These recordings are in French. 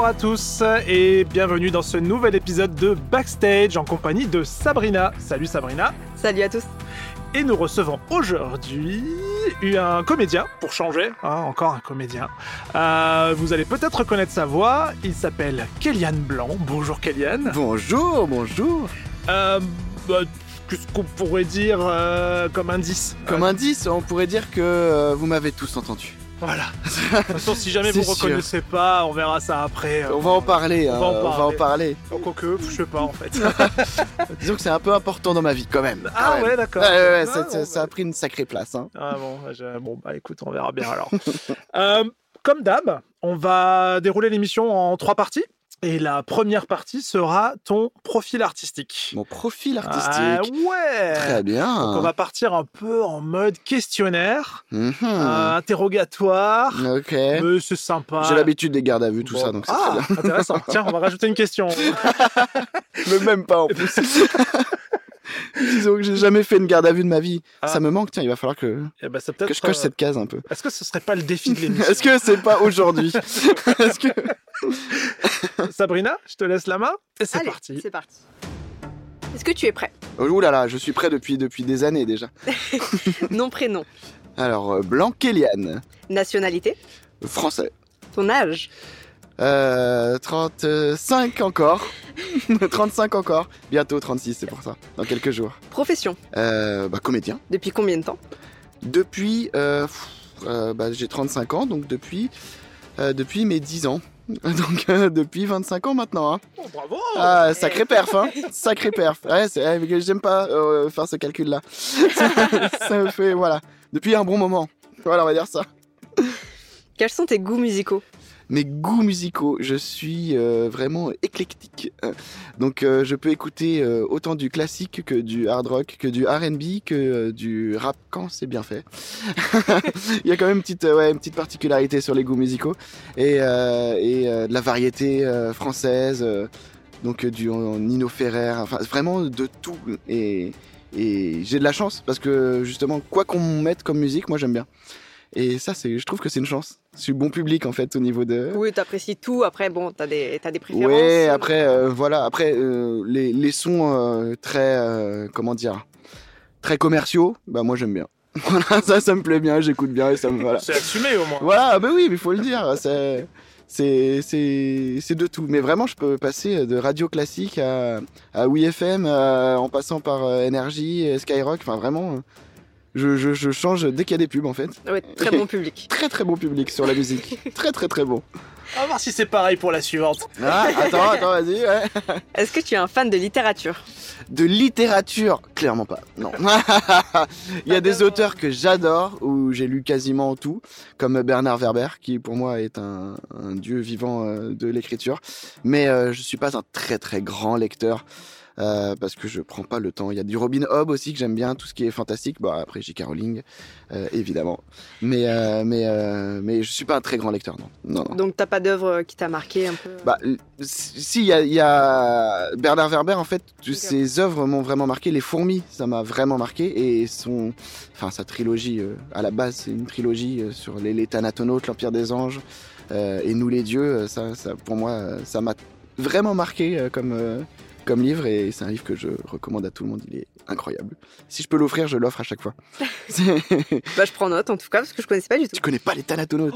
Bonjour à tous et bienvenue dans ce nouvel épisode de Backstage en compagnie de Sabrina. Salut Sabrina. Salut à tous. Et nous recevons aujourd'hui un comédien, pour changer, hein, encore un comédien. Euh, vous allez peut-être reconnaître sa voix, il s'appelle Kélian Blanc. Bonjour Kélian. Bonjour, bonjour. Euh, bah, Qu'est-ce qu'on pourrait dire euh, comme indice? Comme indice, on pourrait dire que euh, vous m'avez tous entendu. Voilà. De toute façon, si jamais vous sûr. reconnaissez pas, on verra ça après. euh, On va en parler, on hein, va en on va en parler. parler. Quoique, je sais pas en fait. Disons que c'est un peu important dans ma vie quand même. ah Quand même. ouais, d'accord. Ouais, ouais, ouais, Ah, ça, bon, ça- bah. ça a pris une sacrée place. Hein. Ah bon, bon, bah écoute, on verra bien alors. Euh, comme d'hab, on va dérouler l'émission en trois parties. Et la première partie sera ton profil artistique. Mon profil Ah artistique. ouais Très bien. Donc on va partir un peu en mode questionnaire, Mhm. euh, interrogatoire. Ok. Mais c'est sympa. J'ai l'habitude des gardes à vue, tout Bon. ça, donc c'est ah, très bien. intéressant. Tiens, on va rajouter une question. Mais même pas en plus. Disons que j'ai jamais fait une garde à vue de ma vie. Ah. Ça me manque, tiens, il va falloir que, Eh ben, c'est peut-être. que je coche euh, cette case un peu. Est-ce que ce serait pas le défi de l'émission Est-ce que c'est pas aujourd'hui Est-ce que... Sabrina, je te laisse la main et c'est Allez, parti. C'est parti. Est-ce que tu es prêt? Ouh là là, je suis prêt depuis, depuis des années déjà. Nom, prénom, Alors, euh, Blanc Kéliane, nationalité, français. ton âge, Euh, 35 encore. 35 encore. Bientôt 36, c'est pour ça. Dans quelques jours. profession. Euh, bah, comédien. Depuis combien de temps? Depuis. euh, pff, euh, bah, j'ai 35 ans, donc depuis. Euh, depuis mes 10 ans. Donc euh, depuis 25 ans maintenant. Hein. Oh, bravo Ah, sacré perf, hein. Sacré perf. Ouais, c'est- ouais, j'aime pas euh, faire ce calcul-là. ça me fait. Voilà. Depuis un bon moment. Voilà, on va dire ça. Quels sont tes goûts musicaux? Mes goûts musicaux, je suis euh, vraiment éclectique. Donc euh, je peux écouter euh, autant du classique que du hard rock, que du R&B, que du rap quand c'est bien fait. Il y a quand même une petite, ouais, une petite particularité sur les goûts musicaux et, de la variété française, donc du Nino Ferrer, enfin vraiment de tout. Et, et j'ai de la chance parce que justement quoi qu'on mette comme musique, moi j'aime bien. Et ça, je trouve que c'est une chance. Je suis bon public en fait au niveau de. Oui, t'apprécies tout. Après, bon, t'as des, t'as des préférences. Ouais, après, euh, voilà, après euh, les, les sons euh, très, euh, comment dire, très commerciaux, bah moi j'aime bien. Voilà, ça, ça me plaît bien, j'écoute bien et ça me voilà. C'est assumé au moins. Voilà, bah oui, mais il faut le dire, c'est, c'est, c'est, c'est de tout. Mais vraiment, je peux passer de radio classique à, à WeFM, en passant par Energy, et Skyrock, enfin vraiment, euh, je, je, je change dès qu'il y a des pubs en fait. Ouais, très bon public. Très très bon public sur la musique, très très très bon. On va voir si c'est pareil pour la suivante. Ah, attends, attends, vas-y, ouais. Est-ce que tu es un fan de littérature De littérature, clairement pas. Non. Il y a des auteurs que j'adore, où j'ai lu quasiment tout, comme Bernard Werber, qui pour moi est un, un dieu vivant euh, de l'écriture. Mais euh, je suis pas un très très grand lecteur. Euh, parce que je prends pas le temps. Il y a du Robin Hobb aussi que j'aime bien, tout ce qui est fantastique. Bon, après J.K. Rowling, euh, évidemment. Mais euh, mais euh, mais je suis pas un très grand lecteur, non. Non, non. Donc, t'as pas d'œuvre qui t'a marqué un peu? Bah, si, il y a, il y a Bernard Werber, en fait, ses œuvres m'ont vraiment marqué. Les fourmis, ça m'a vraiment marqué. Et son, enfin, sa trilogie, à la base, c'est une trilogie sur les, les Thanatonautes, l'Empire des Anges euh, et Nous les Dieux. Ça, ça, pour moi, ça m'a vraiment marqué euh, comme, euh, comme livre. Et c'est un livre que je recommande à tout le monde. Il est incroyable. Si je peux l'offrir, je l'offre à chaque fois. Bah, je prends note en tout cas parce que je connaissais pas du tout. tu connais pas les Thanatonautes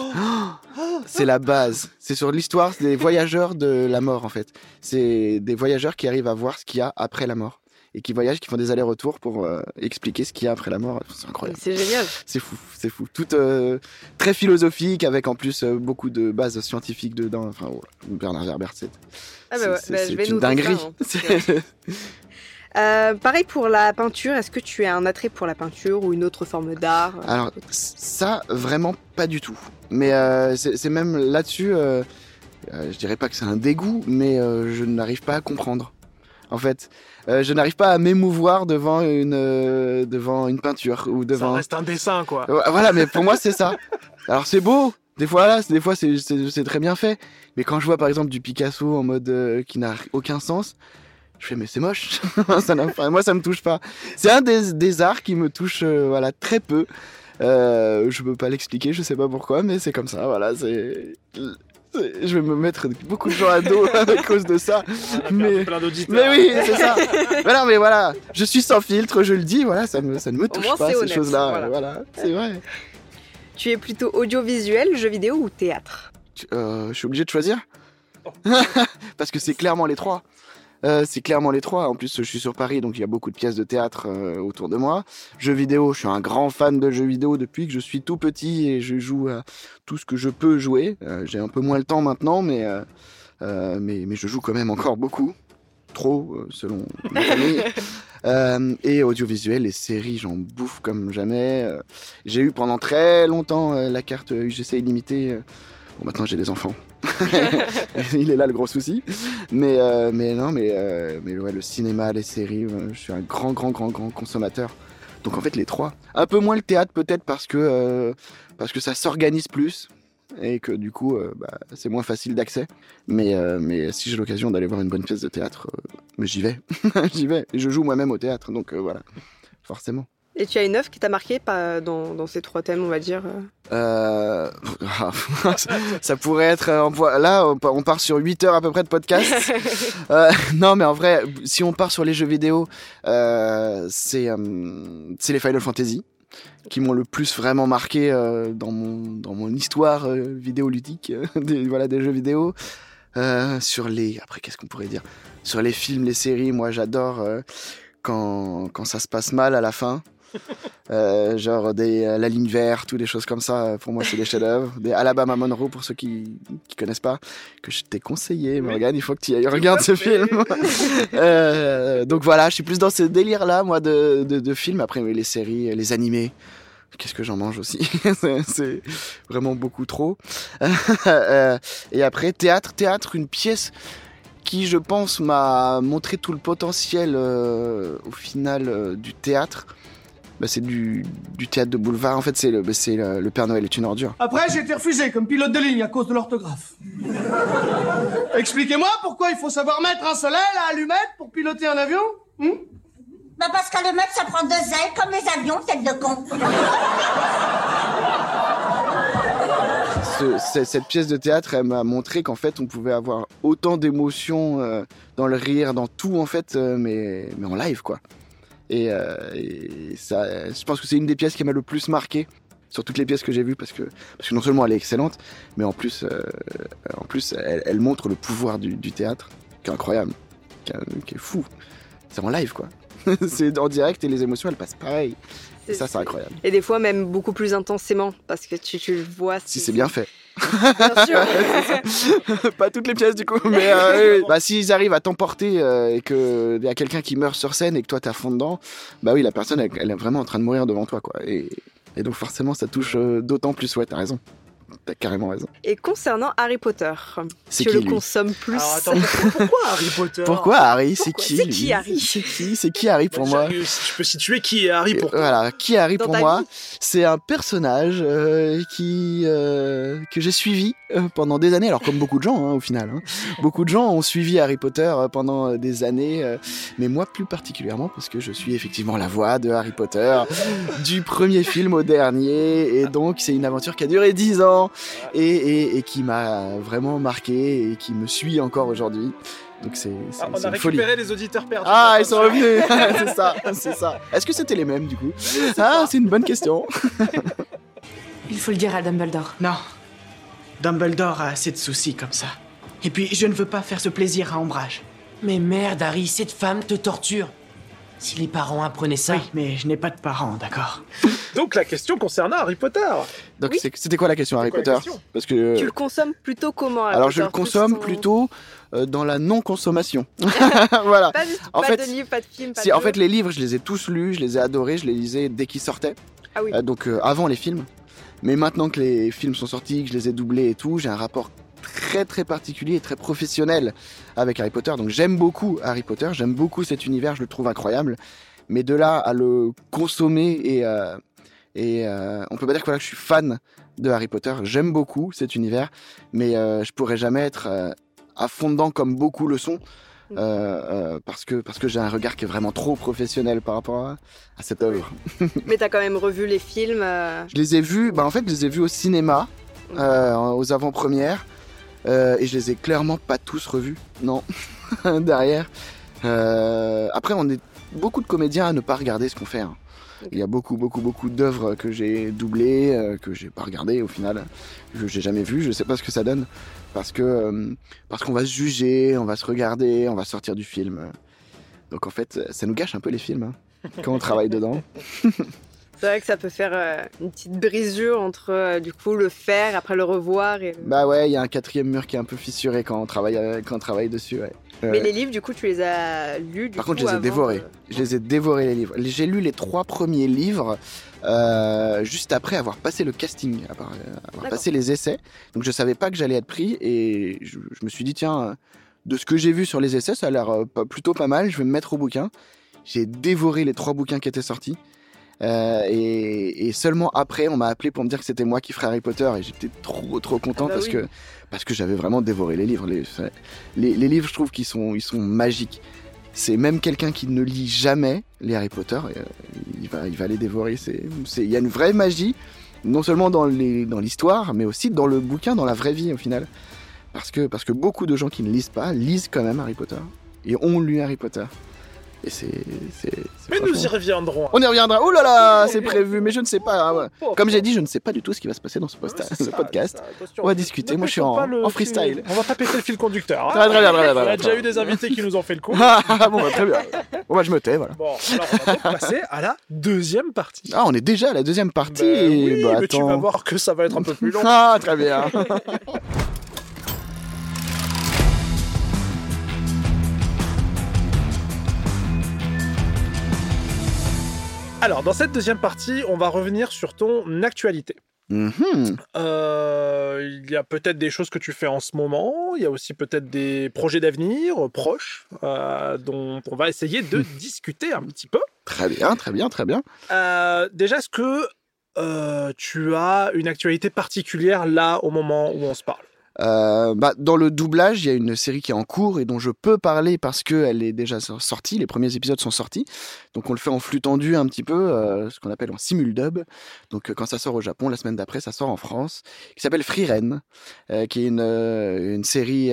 C'est la base. C'est sur l'histoire des voyageurs de la mort, en fait. C'est des voyageurs qui arrivent à voir ce qu'il y a après la mort. Et qui voyagent, qui font des allers-retours pour euh, expliquer ce qu'il y a après la mort. C'est incroyable. C'est génial. C'est fou, c'est fou. Tout euh, très philosophique, avec en plus euh, beaucoup de bases scientifiques dedans. Enfin, voilà. Bernard Werber, c'est Ah bah ouais, bah, une dinguerie. hein, Euh, pareil pour la peinture, est-ce que tu as un attrait pour la peinture ou une autre forme d'art? Alors ça, vraiment pas du tout. Mais euh, c'est même là-dessus, euh, je dirais pas que c'est un dégoût, mais je n'arrive pas à comprendre. En fait, Euh, je n'arrive pas à m'émouvoir devant une euh, devant une peinture ou Ça devant. reste un dessin, quoi. Voilà, mais pour moi c'est ça. Alors c'est beau. Des fois là, des fois c'est- très bien fait. Mais quand je vois par exemple du Picasso en mode euh, qui n'a aucun sens, je fais mais c'est moche. ça moi ça me touche pas. C'est un des, des arts qui me touche voilà très peu. Euh, je peux pas l'expliquer, je sais pas pourquoi, mais c'est comme ça. Voilà, c'est Je vais me mettre beaucoup de gens à dos à cause de ça. Mais- plein d'auditeurs. Mais oui, c'est ça. voilà, mais voilà, je suis sans filtre, je le dis, voilà, ça, me, ça ne me touche moins, pas ces honnête, choses-là. voilà. Voilà, c'est vrai. Tu es plutôt audiovisuel, jeu vidéo ou théâtre? Euh, je suis obligé de choisir Parce que c'est clairement les trois. Euh, c'est clairement les trois. En plus, je suis sur Paris, donc il y a beaucoup de pièces de théâtre euh, autour de moi. Jeux vidéo, je suis un grand fan de jeux vidéo depuis que je suis tout petit et je joue à tout ce que je peux jouer. Euh, J'ai un peu moins le temps maintenant, mais, mais, mais je joue quand même encore beaucoup. Trop, selon ma famille. Euh, et audiovisuel, les séries, j'en bouffe comme jamais. Euh, J'ai eu pendant très longtemps euh, la carte UGC illimitée. Bon, maintenant j'ai des enfants. Il est là le gros souci. Mais, euh, mais non, mais, euh, mais le cinéma, les séries, euh, je suis un grand, grand, grand, grand consommateur. Donc en fait, les trois. Un peu moins le théâtre peut-être parce que, parce que ça s'organise plus et que du coup, bah, c'est moins facile d'accès. Mais, mais si j'ai l'occasion d'aller voir une bonne pièce de théâtre, j'y vais. j'y vais. Et je joue moi-même au théâtre, donc voilà, forcément. Et tu as une œuvre qui t'a marqué pas dans, dans ces trois thèmes, on va dire euh Euh... ça pourrait être... euh, Là, on part- sur 8 heures à peu près de podcast. Euh, non, mais en vrai, si on part sur les jeux vidéo, euh, c'est les Final Fantasy qui m'ont le plus vraiment marqué dans, mon, dans mon histoire vidéoludique des, voilà, des jeux vidéo. Sur les... Après, qu'est-ce qu'on pourrait dire? Sur les films, les séries, moi j'adore quand, quand ça se passe mal à la fin. Euh, genre des, euh, la ligne verte ou des choses comme ça, pour moi c'est des chefs-d'œuvre. Des Alabama Monroe pour ceux qui qui connaissent pas, que je t'ai conseillé, Morgane, il faut que tu ailles regarder ce film. Euh, donc voilà, je suis plus dans ce délire-là, moi, de, de, de films. Après, les séries, les animés. Qu'est-ce que j'en mange aussi? C'est- vraiment beaucoup trop. Et après, théâtre, théâtre, une pièce qui, je pense, m'a montré tout le potentiel euh, au final euh, du théâtre. Bah, c'est du, du théâtre de boulevard. En fait, c'est le, bah, c'est le, le Père Noël est une ordure. Après, j'ai été refusé comme pilote de ligne à cause de l'orthographe. Expliquez-moi pourquoi il faut savoir mettre un soleil à allumette pour piloter un avion hmm Bah parce mettre, ça prend deux ailes, comme les avions, tête de con. Ce- ce- cette pièce de théâtre, elle m'a montré qu'en fait, on pouvait avoir autant d'émotions euh, dans le rire, dans tout, en fait, euh, mais, mais en live, quoi. Et, euh, et ça, je pense que c'est une des pièces qui m'a le plus marqué sur toutes les pièces que j'ai vues parce que, parce que non seulement elle est excellente, mais en plus, euh, en plus elle, elle montre le pouvoir du, du théâtre, qui est incroyable, qui est, qui est fou. C'est en live, quoi. c'est en direct et les émotions, elles passent pareil. Et ça, c'est incroyable. Et des fois même beaucoup plus intensément, parce que tu, tu le vois. Si c'est bien fait. Pas toutes les pièces du coup, mais euh, bah s'ils arrivent à t'emporter euh, et que y a quelqu'un qui meurt sur scène et que toi t'es à fond dedans, bah oui la personne elle, est vraiment en train de mourir devant toi quoi. Et, et donc forcément ça touche euh, d'autant plus. Ouais t'as raison, t'as carrément raison. Et concernant Harry Potter, C'est tu qui le lui consommes plus. Alors attends, pourquoi, Harry Potter Pourquoi Harry C'est qui C'est qui, Harry C'est qui C'est qui Harry pour moi Si je peux situer qui est Harry pour toi. Voilà, qui est Harry Dans pour moi C'est un personnage euh, qui euh, que j'ai suivi euh, pendant des années. Alors comme beaucoup de gens hein, au final, hein. beaucoup de gens ont suivi Harry Potter euh, pendant euh, des années, euh, mais moi plus particulièrement parce que je suis effectivement la voix de Harry Potter du premier film au dernier, et donc c'est une aventure qui a duré dix ans et, et- et qui m'a vraiment marqué et qui me suit encore aujourd'hui. Donc c'est Ah, on a une folie. récupéré les auditeurs perdus. Ah, ils sont revenus. c'est ça, c'est ça. Est-ce que c'était les mêmes du coup? Ah, c'est une bonne question. Il faut le dire à Dumbledore. Non. Dumbledore a assez de soucis comme ça. Et puis, je ne veux pas faire ce plaisir à Ombrage. Mais merde, Harry, cette femme te torture. Si les parents apprenaient ça. Oui, mais je n'ai pas de parents, d'accord Donc la question concernant Harry Potter. Donc Oui. c'est- c'était quoi la question Harry Potter question Parce que Tu le consommes plutôt comment Harry alors je le consomme plutôt euh, dans la non-consommation. voilà. Pas, de, En pas fait, de livre, pas de film, pas Si, de en jeu. fait, les livres, je les ai tous lus, je les ai adorés, je les lisais dès qu'ils sortaient. Ah oui. Euh, donc euh, avant les films. Mais maintenant que les films sont sortis, que je les ai doublés et tout, j'ai un rapport très très particulier et très professionnel avec Harry Potter. Donc j'aime beaucoup Harry Potter, j'aime beaucoup cet univers, je le trouve incroyable. Mais de là à le consommer et euh, et euh, on peut pas dire que, voilà, je suis fan de Harry Potter. J'aime beaucoup cet univers, mais euh, je pourrais jamais être euh, à fond dedans comme beaucoup le sont. Euh, euh, parce que parce que j'ai un regard qui est vraiment trop professionnel par rapport à, à cette œuvre. Mais t'as quand même revu les films. euh, Je les ai vus, bah en fait, je les ai vus au cinéma, euh, aux avant-premières. Euh, et je les ai clairement pas tous revus, non, derrière. Euh, après, on est beaucoup de comédiens à ne pas regarder ce qu'on fait. hein. Il y a beaucoup, beaucoup, beaucoup d'œuvres que j'ai doublées, euh, que j'ai pas regardées au final, que j'ai jamais vues. Je sais pas ce que ça donne, parce que euh, parce qu'on va se juger, on va se regarder, on va sortir du film. Donc en fait, ça nous gâche un peu les films hein, quand on travaille dedans. C'est vrai que ça peut faire euh, une petite brisure entre euh, du coup le faire, après le revoir. Et... Bah ouais, il y a un quatrième mur qui est un peu fissuré quand on travaille, euh, quand on travaille dessus. Ouais. Mais les livres, du coup, tu les as lus du Par coup, contre, je les ai dévorés. de- Je les ai dévorés les livres. J'ai lu les trois premiers livres juste après avoir passé le casting, avoir, avoir passé les essais. Donc je savais pas que j'allais être pris et je, je me suis dit tiens, de ce que j'ai vu sur les essais, ça a l'air plutôt pas mal. Je vais me mettre au bouquin. J'ai dévoré les trois bouquins qui étaient sortis. Euh, et, et seulement après, on m'a appelé pour me dire que c'était moi qui ferais Harry Potter et j'étais trop trop content Ah bah parce oui. que parce que j'avais vraiment dévoré les livres. Les, les, les livres, je trouve qu'ils sont ils sont magiques. C'est même quelqu'un qui ne lit jamais les Harry Potter, euh, il va il va les dévorer. Il y a une vraie magie, non seulement dans les dans l'histoire, mais aussi dans le bouquin, dans la vraie vie au final. Parce que parce que beaucoup de gens qui ne lisent pas lisent quand même Harry Potter et ont lu Harry Potter. Et c'est Mais nous y reviendrons. on y reviendra. Oh là là, c'est prévu, mais je ne sais pas. hein. Comme j'ai dit, je ne sais pas du tout ce qui va se passer dans ce, posta- podcast. On va discuter. Moi, je suis en, le freestyle. On va pas péter le fil conducteur. hein. Très, très bien, très bien, On a déjà eu des invités qui nous ont fait le coup. Ah, bon, bah, très bien. Bon, bah, je me tais, voilà. Bon, alors on va donc passer à la deuxième partie. Ah, on est déjà à la deuxième partie. Oui, bah, mais tu attends. vas voir que ça va être un peu plus long. Ah, très bien. Alors, dans cette deuxième partie, on va revenir sur ton actualité. Mhm. Euh, il y a peut-être des choses que tu fais en ce moment, il y a aussi peut-être des projets d'avenir euh, proches euh, dont on va essayer de discuter un petit peu. Très bien, très bien, très bien. Euh, déjà, est-ce que tu as une actualité particulière là au moment où on se parle? Euh, bah, dans le doublage, il y a une série qui est en cours et dont je peux parler parce qu'elle est déjà sor- sortie. Les premiers épisodes sont sortis. Donc on le fait en flux tendu un petit peu, euh, ce qu'on appelle en simuldub. Donc euh, quand ça sort au Japon, la semaine d'après, ça sort en France. Qui s'appelle Free Ren, euh, qui est une, euh, une série,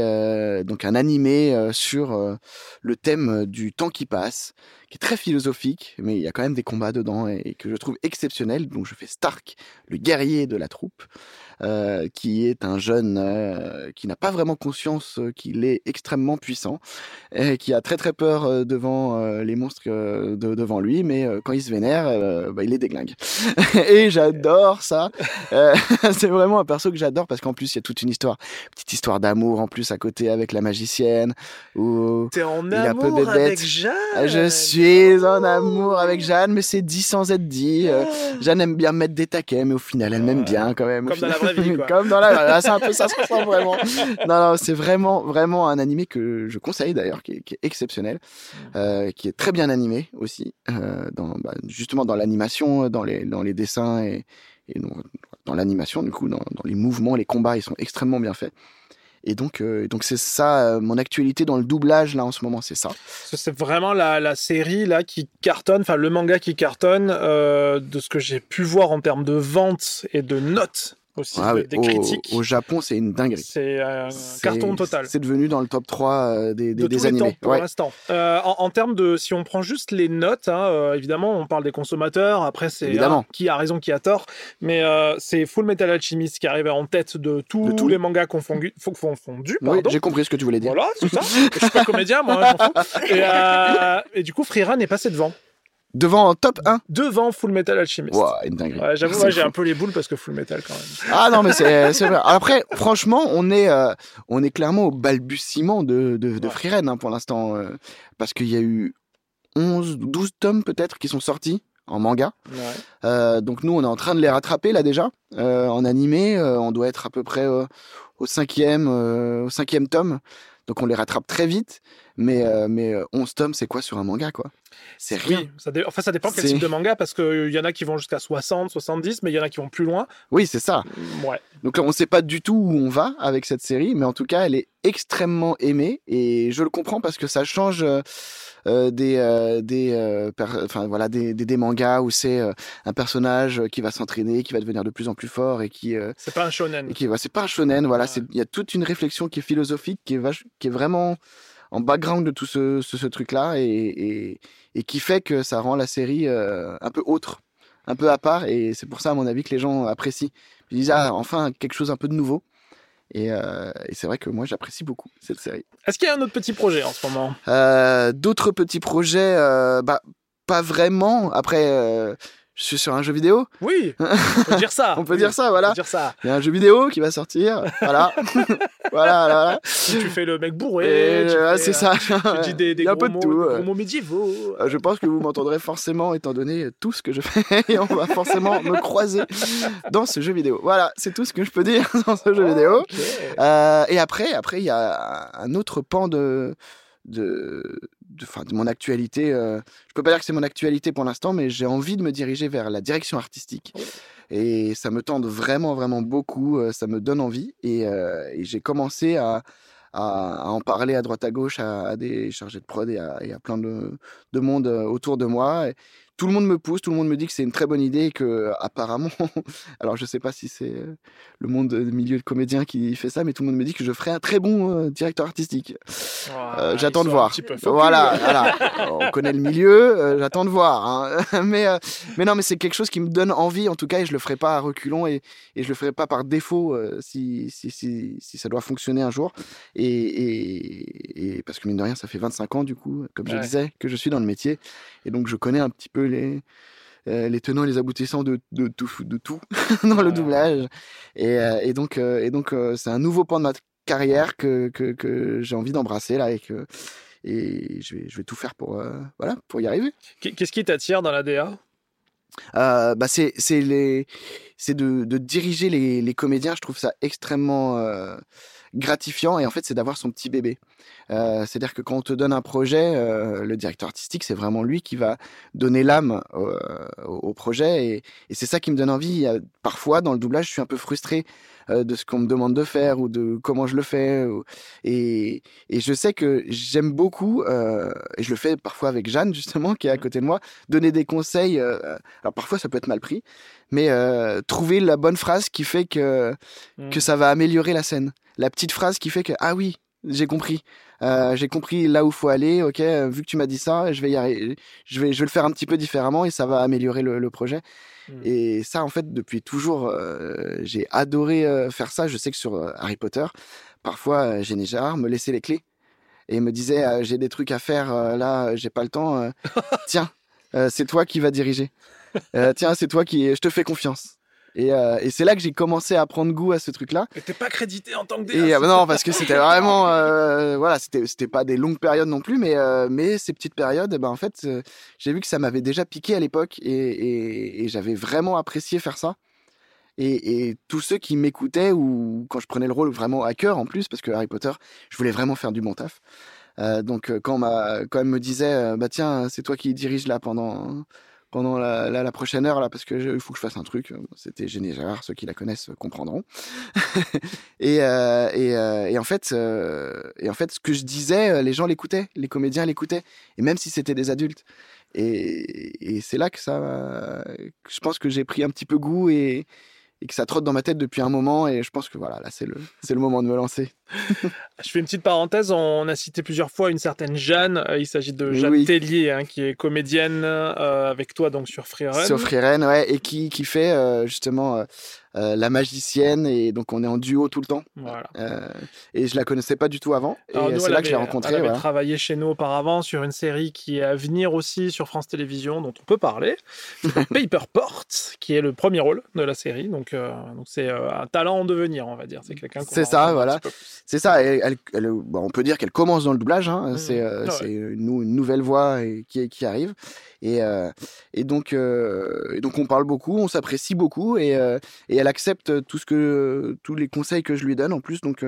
donc un animé sur le thème du temps qui passe, qui est très philosophique, mais il y a quand même des combats dedans et que je trouve exceptionnel. Donc je fais Stark, le guerrier de la troupe euh, qui est un jeune euh, qui n'a pas vraiment conscience euh, qu'il est extrêmement puissant, et qui a très très peur euh, devant euh, les monstres de- devant lui, mais euh, quand il se vénère, euh, bah, il les déglingue. et j'adore ça. C'est vraiment un perso que j'adore parce qu'en plus il y a toute une histoire, petite histoire d'amour en plus à côté avec la magicienne. Où T'es en Il est un peu amour avec Jeanne? Je suis en amour avec Jeanne, mais c'est dit sans être dit. Euh, Jeanne aime bien mettre des taquets, mais au final, elle m'aime bien quand même. au Comme dans la final. vraie vie, quoi. Comme dans la vie. C'est un peu ça, se ressemble vraiment. Non, non, c'est vraiment, vraiment un animé que je conseille d'ailleurs, qui, est- qui est exceptionnel, euh, qui est très bien animé aussi, euh, dans, bah, justement dans l'animation, dans les, dans les dessins et, et dans, dans l'animation, du coup, dans, dans les mouvements, les combats, ils sont extrêmement bien faits. Et donc, euh, donc c'est ça, euh, mon actualité dans le doublage là en ce moment, c'est ça. C'est vraiment la, la série là qui cartonne, enfin le manga qui cartonne, euh, de ce que j'ai pu voir en termes de ventes et de notes aussi, Ah oui, des au, critiques. au Japon, c'est une dinguerie. C'est un C'est- carton total. C'est devenu dans le top 3 euh, des, des, de des tous les animés. temps pour Ouais. l'instant. Euh, en, en termes de, si on prend juste les notes, hein, euh, évidemment, on parle des consommateurs. Après, c'est hein, qui a raison, qui a tort. Mais euh, c'est Full Metal Alchemist qui arrive en tête de tous De les mangas confondus. confondus Oui, j'ai compris ce que tu voulais dire. Voilà, c'est ça. Je suis pas comédien, moi, fous. Et, euh, et du coup, Freerun est passé devant. Devant top 1 Devant Full Metal Alchemist. Ouah, une dinguerie. Ouais, J'avoue, ouais, j'ai un peu les boules parce que Full Metal quand même. Ah non, mais c'est vrai. Après, franchement, on est, euh, on est clairement au balbutiement de, de, de Ouais. Free Ren, hein, pour l'instant. euh, parce qu'il y a eu 11, 12 tomes peut-être qui sont sortis en manga. Euh, donc nous, on est en train de les rattraper là déjà. En animé, on doit être à peu près au cinquième, au cinquième tome. Donc on les rattrape très vite. Mais, euh, mais euh, 11 tomes, c'est quoi sur un manga, quoi? C'est rien. Oui, ça dé- enfin, ça dépend quel type de manga, parce qu'il y en a qui vont jusqu'à 60, 70, mais il y en a qui vont plus loin. Oui, c'est ça. Ouais. Donc là, on sait pas du tout où on va avec cette série, mais en tout cas, elle est extrêmement aimée et je le comprends parce que ça change euh, euh, des euh, des euh, enfin voilà des, des, des mangas où c'est euh, un personnage qui va s'entraîner, qui va devenir de plus en plus fort et qui euh, C'est pas un shonen. et qui ouais, c'est pas un shonen, voilà, Ouais. c'est il y a toute une réflexion qui est philosophique, qui est vache, qui est vraiment en background de tout ce ce, ce truc là et, et et qui fait que ça rend la série euh, un peu autre, un peu à part et c'est pour ça à mon avis que les gens apprécient. Ils disent ah enfin quelque chose un peu de nouveau. Et, euh, et c'est vrai que moi j'apprécie beaucoup cette série. Est-ce qu'il y a un autre petit projet en ce moment? Euh, D'autres petits projets, bah pas vraiment. Après, je suis sur un jeu vidéo. Oui, on peut dire ça. On peut Oui, dire ça, on voilà. peut dire ça. Il y a un jeu vidéo qui va sortir. Voilà, voilà, voilà. Si tu fais le mec bourré, euh, c'est euh, ça. Tu dis des, des a un gros, peu de mots, tout. des gros mots médiévaux. Euh, Je pense que vous m'entendrez forcément, étant donné tout ce que je fais, et on va forcément me croiser dans ce jeu vidéo. Voilà, c'est tout ce que je peux dire dans ce jeu vidéo. Euh, et après, après, il y a un autre pan de de, de, mon actualité. euh, je peux pas dire que c'est mon actualité pour l'instant, mais j'ai envie de me diriger vers la direction artistique. Et ça me tente vraiment, vraiment beaucoup. euh, Ça me donne envie. Et, euh, et j'ai commencé à, à, à en parler à droite à gauche à, à des chargés de prod et à, et à plein de, de monde euh, autour de moi. Et tout le monde me pousse, tout le monde me dit que c'est une très bonne idée et que apparemment, alors je sais pas si c'est euh, le monde du milieu de comédien qui fait ça, mais tout le monde me dit que je ferais un très bon euh, directeur artistique. Ah, Euh, j'attends de voir. peu. Voilà. On connaît le milieu, euh, j'attends de voir. hein. mais, euh, mais non, mais c'est quelque chose qui me donne envie, en tout cas, et je le ferai pas à reculons et, et je le ferai pas par défaut euh, si, si, si, si ça doit fonctionner un jour. Et, et, et parce que mine de rien, ça fait 25 ans, du coup, comme je Ouais. disais, que je suis dans le métier. Et donc, je connais un petit peu les. euh, les tenants et les aboutissants de, de tout, de tout dans le doublage. Et, euh, et donc, euh, et donc c'est un nouveau pan de ma carrière que, que, que j'ai envie d'embrasser là et que et je vais, je vais tout faire pour voilà pour y arriver. Qu'est- Qu'est-ce qui t'attire dans la DA bah c'est c'est les c'est de, de diriger les, les comédiens. Je trouve ça extrêmement gratifiant et en fait c'est d'avoir son petit bébé. Euh, C'est-à-dire que quand on te donne un projet, euh, le directeur artistique c'est vraiment lui qui va donner l'âme au, au- projet et, et c'est ça qui me donne envie. Parfois dans le doublage je suis un peu frustré euh, de ce qu'on me demande de faire ou de comment je le fais et, et je sais que j'aime beaucoup euh, et je le fais parfois avec Jeanne justement qui est à côté de moi donner des conseils. euh, alors parfois ça peut être mal pris, mais euh, trouver la bonne phrase qui fait que que ça va améliorer la scène. La petite phrase qui fait que ah oui j'ai compris, Euh, j'ai compris là où faut aller. Ok, vu que tu m'as dit ça, je vais y arriver. Je vais je vais le faire un petit peu différemment et ça va améliorer le, le projet. Mm. Et ça en fait depuis toujours euh, j'ai adoré euh, faire ça. Je sais que sur Harry Potter parfois Gérard me laissait les clés et me disait j'ai des trucs à faire là j'ai pas le temps. tiens c'est toi qui vas diriger. Tiens, c'est toi qui. Je te fais confiance. Et, euh, et c'est là que j'ai commencé à prendre goût à ce truc-là. Mais t'es pas crédité en tant que DA. Et euh, non, parce que c'était vraiment, euh, voilà, c'était pas des longues périodes non plus, mais euh, mais ces petites périodes, eh ben en fait, j'ai vu que ça m'avait déjà piqué à l'époque et, et, et j'avais vraiment apprécié faire ça. Et, et tous ceux qui m'écoutaient ou quand je prenais le rôle vraiment à cœur en plus, parce que Harry Potter, je voulais vraiment faire du bon taf. Euh, donc quand m'a quand elle me disait, bah tiens, c'est toi qui dirige là pendant pendant la, prochaine heure là parce que il faut que je fasse un truc. C'était Gérard, ceux qui la connaissent comprendront. et, euh, euh, et en fait, euh, et en fait, ce que je disais, les gens l'écoutaient, les comédiens l'écoutaient, et même si c'était des adultes. Et, et c'est là que ça, je pense que j'ai pris un petit peu goût et, et que ça trotte dans ma tête depuis un moment. Et je pense que voilà, là c'est le, c'est le moment de me lancer. Je fais une petite parenthèse. On a cité plusieurs fois une certaine Jeanne. Euh, Il s'agit de Jeanne Oui. Tellier, hein, qui est comédienne euh, avec toi donc sur Free Run. Sur Freeren, ouais, et qui, qui fait euh, justement euh, la magicienne. Et donc on est en duo tout le temps. Voilà. Et je la connaissais pas du tout avant. Et Alors, c'est là que je l'ai rencontrée. Elle avait travaillé chez nous auparavant sur une série qui est à venir aussi sur France Télévisions, dont on peut parler. Paper Port, qui est le premier rôle de la série. Donc, donc c'est un talent en devenir, on va dire. C'est quelqu'un. C'est ça, voilà. C'est ça, elle, elle- on peut dire qu'elle commence dans le doublage, hein, Mhm. c'est euh, une, nou- une nouvelle voix et- qui, qui arrive. Et, euh, et, donc, euh, et donc on parle beaucoup, on s'apprécie beaucoup et, et elle accepte tout ce que, tous les conseils que je lui donne en plus. Donc,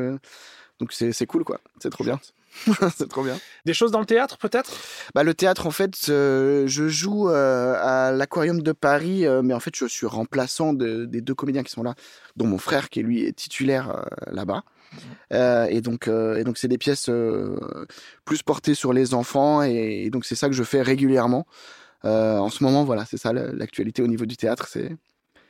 Donc c'est cool quoi, c'est trop bien. c'est trop bien. Des choses dans le théâtre, peut-être? Bah, le théâtre, en fait, euh, je joue euh, à l'Aquarium de Paris, euh, mais en fait, je suis remplaçant de- des deux comédiens qui sont là, dont mon frère qui lui est titulaire là-bas. Euh, et donc, euh, et donc, c'est des pièces euh, plus portées sur les enfants, et, et donc c'est ça que je fais régulièrement. En ce moment, voilà, c'est ça la- l'actualité au niveau du théâtre, c'est